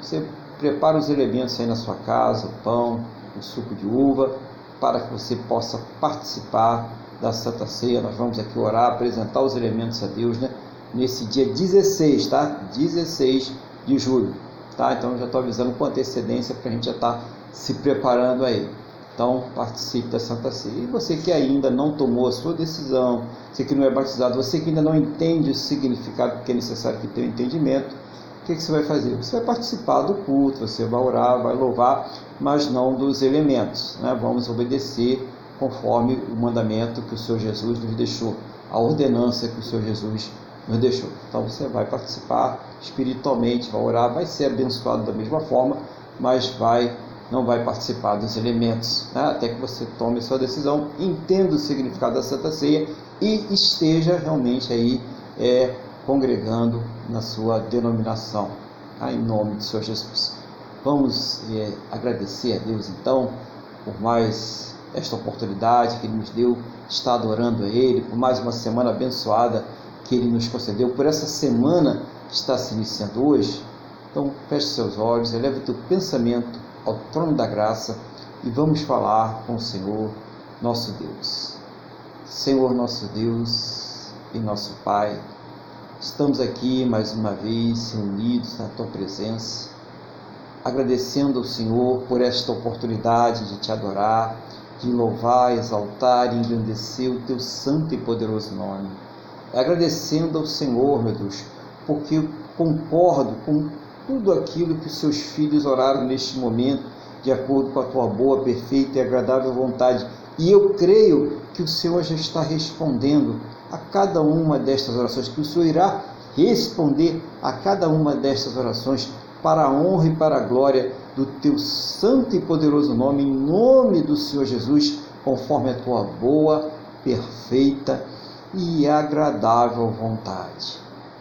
você prepara os elementos aí na sua casa, o pão, suco de uva, para que você possa participar da Santa Ceia. Nós vamos aqui orar, apresentar os elementos a Deus, né? Nesse dia 16, tá? 16 de julho, tá? Então já estou avisando com antecedência para a gente já estar tá se preparando aí. Então, participe da Santa Ceia. E você que ainda não tomou a sua decisão, você que não é batizado, você que ainda não entende o significado que é necessário que tenha um entendimento, o que, que você vai fazer? Você vai participar do culto, você vai orar, vai louvar, mas não dos elementos. Né? Vamos obedecer conforme o mandamento que o Senhor Jesus nos deixou, a ordenança que o Senhor Jesus nos deixou. Então você vai participar espiritualmente, vai orar, vai ser abençoado da mesma forma, mas vai não vai participar dos elementos, né? até que você tome sua decisão, entenda o significado da Santa Ceia e esteja realmente aí é, congregando na sua denominação, tá? em nome de Senhor Jesus. Vamos é, agradecer a Deus então por mais esta oportunidade que Ele nos deu de estar adorando a Ele, por mais uma semana abençoada que Ele nos concedeu, por essa semana que está se iniciando hoje. Então, feche seus olhos, eleve o teu pensamento ao trono da graça e vamos falar com o Senhor, nosso Deus. Senhor, nosso Deus e nosso Pai, estamos aqui mais uma vez reunidos na tua presença, agradecendo ao Senhor por esta oportunidade de te adorar, de louvar, exaltar e engrandecer o teu santo e poderoso nome. Agradecendo ao Senhor, meu Deus, porque eu concordo com tudo aquilo que os seus filhos oraram neste momento, de acordo com a tua boa, perfeita e agradável vontade. E eu creio que o Senhor já está respondendo a cada uma destas orações, que o Senhor irá responder a cada uma destas orações para a honra e para a glória do teu santo e poderoso nome, em nome do Senhor Jesus, conforme a tua boa, perfeita e agradável vontade.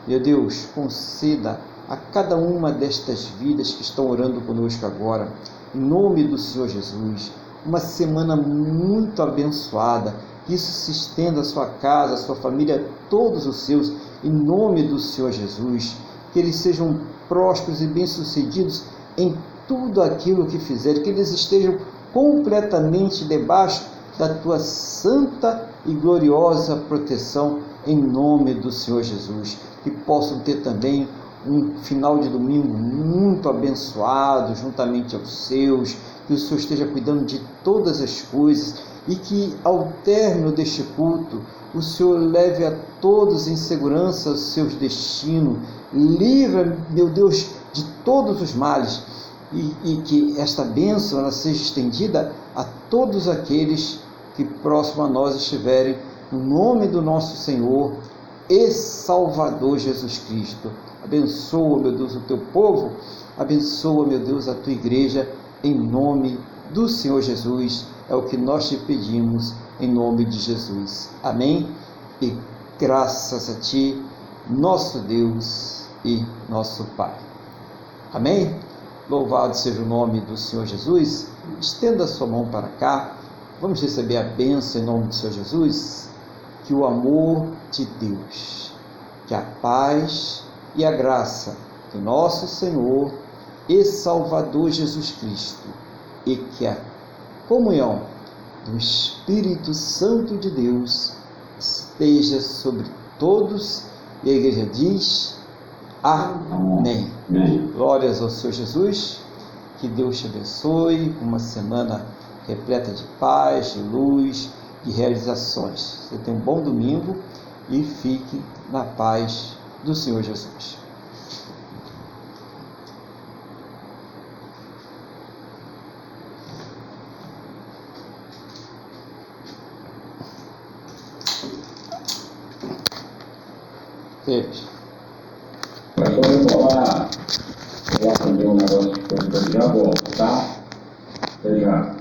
Meu Deus, conceda a cada uma destas vidas que estão orando conosco agora, em nome do Senhor Jesus, uma semana muito abençoada, que isso se estenda à sua casa, à sua família, todos os seus, em nome do Senhor Jesus, que eles sejam prósperos e bem-sucedidos em tudo aquilo que fizerem, que eles estejam completamente debaixo da tua santa e gloriosa proteção em nome do Senhor Jesus, que possam ter também um final de domingo muito abençoado juntamente aos seus, que o Senhor esteja cuidando de todas as coisas e que ao término deste culto o Senhor leve a todos em segurança os seus destinos, livra, meu Deus, de todos os males e, e que esta bênção seja estendida a todos aqueles que próximo a nós estiverem, no nome do nosso Senhor e Salvador Jesus Cristo. Abençoa, meu Deus, o teu povo, abençoa, meu Deus, a tua igreja, em nome do Senhor Jesus. É o que nós te pedimos, em nome de Jesus. Amém? E graças a ti, nosso Deus e nosso Pai. Amém? Louvado seja o nome do Senhor Jesus. Estenda a sua mão para cá. Vamos receber a bênção em nome do Senhor Jesus. Que o amor de Deus, que a paz e a graça do nosso Senhor e Salvador Jesus Cristo e que a comunhão do Espírito Santo de Deus esteja sobre todos. E a igreja diz: Amém. Amém. Glórias ao Senhor Jesus. Que Deus te abençoe. Uma semana repleta de paz, de luz, de realizações. Você tenha um bom domingo e fique na paz do Senhor Jesus. Mas quando eu falar, eu vou acender um negócio que eu já volto, tá? Até já.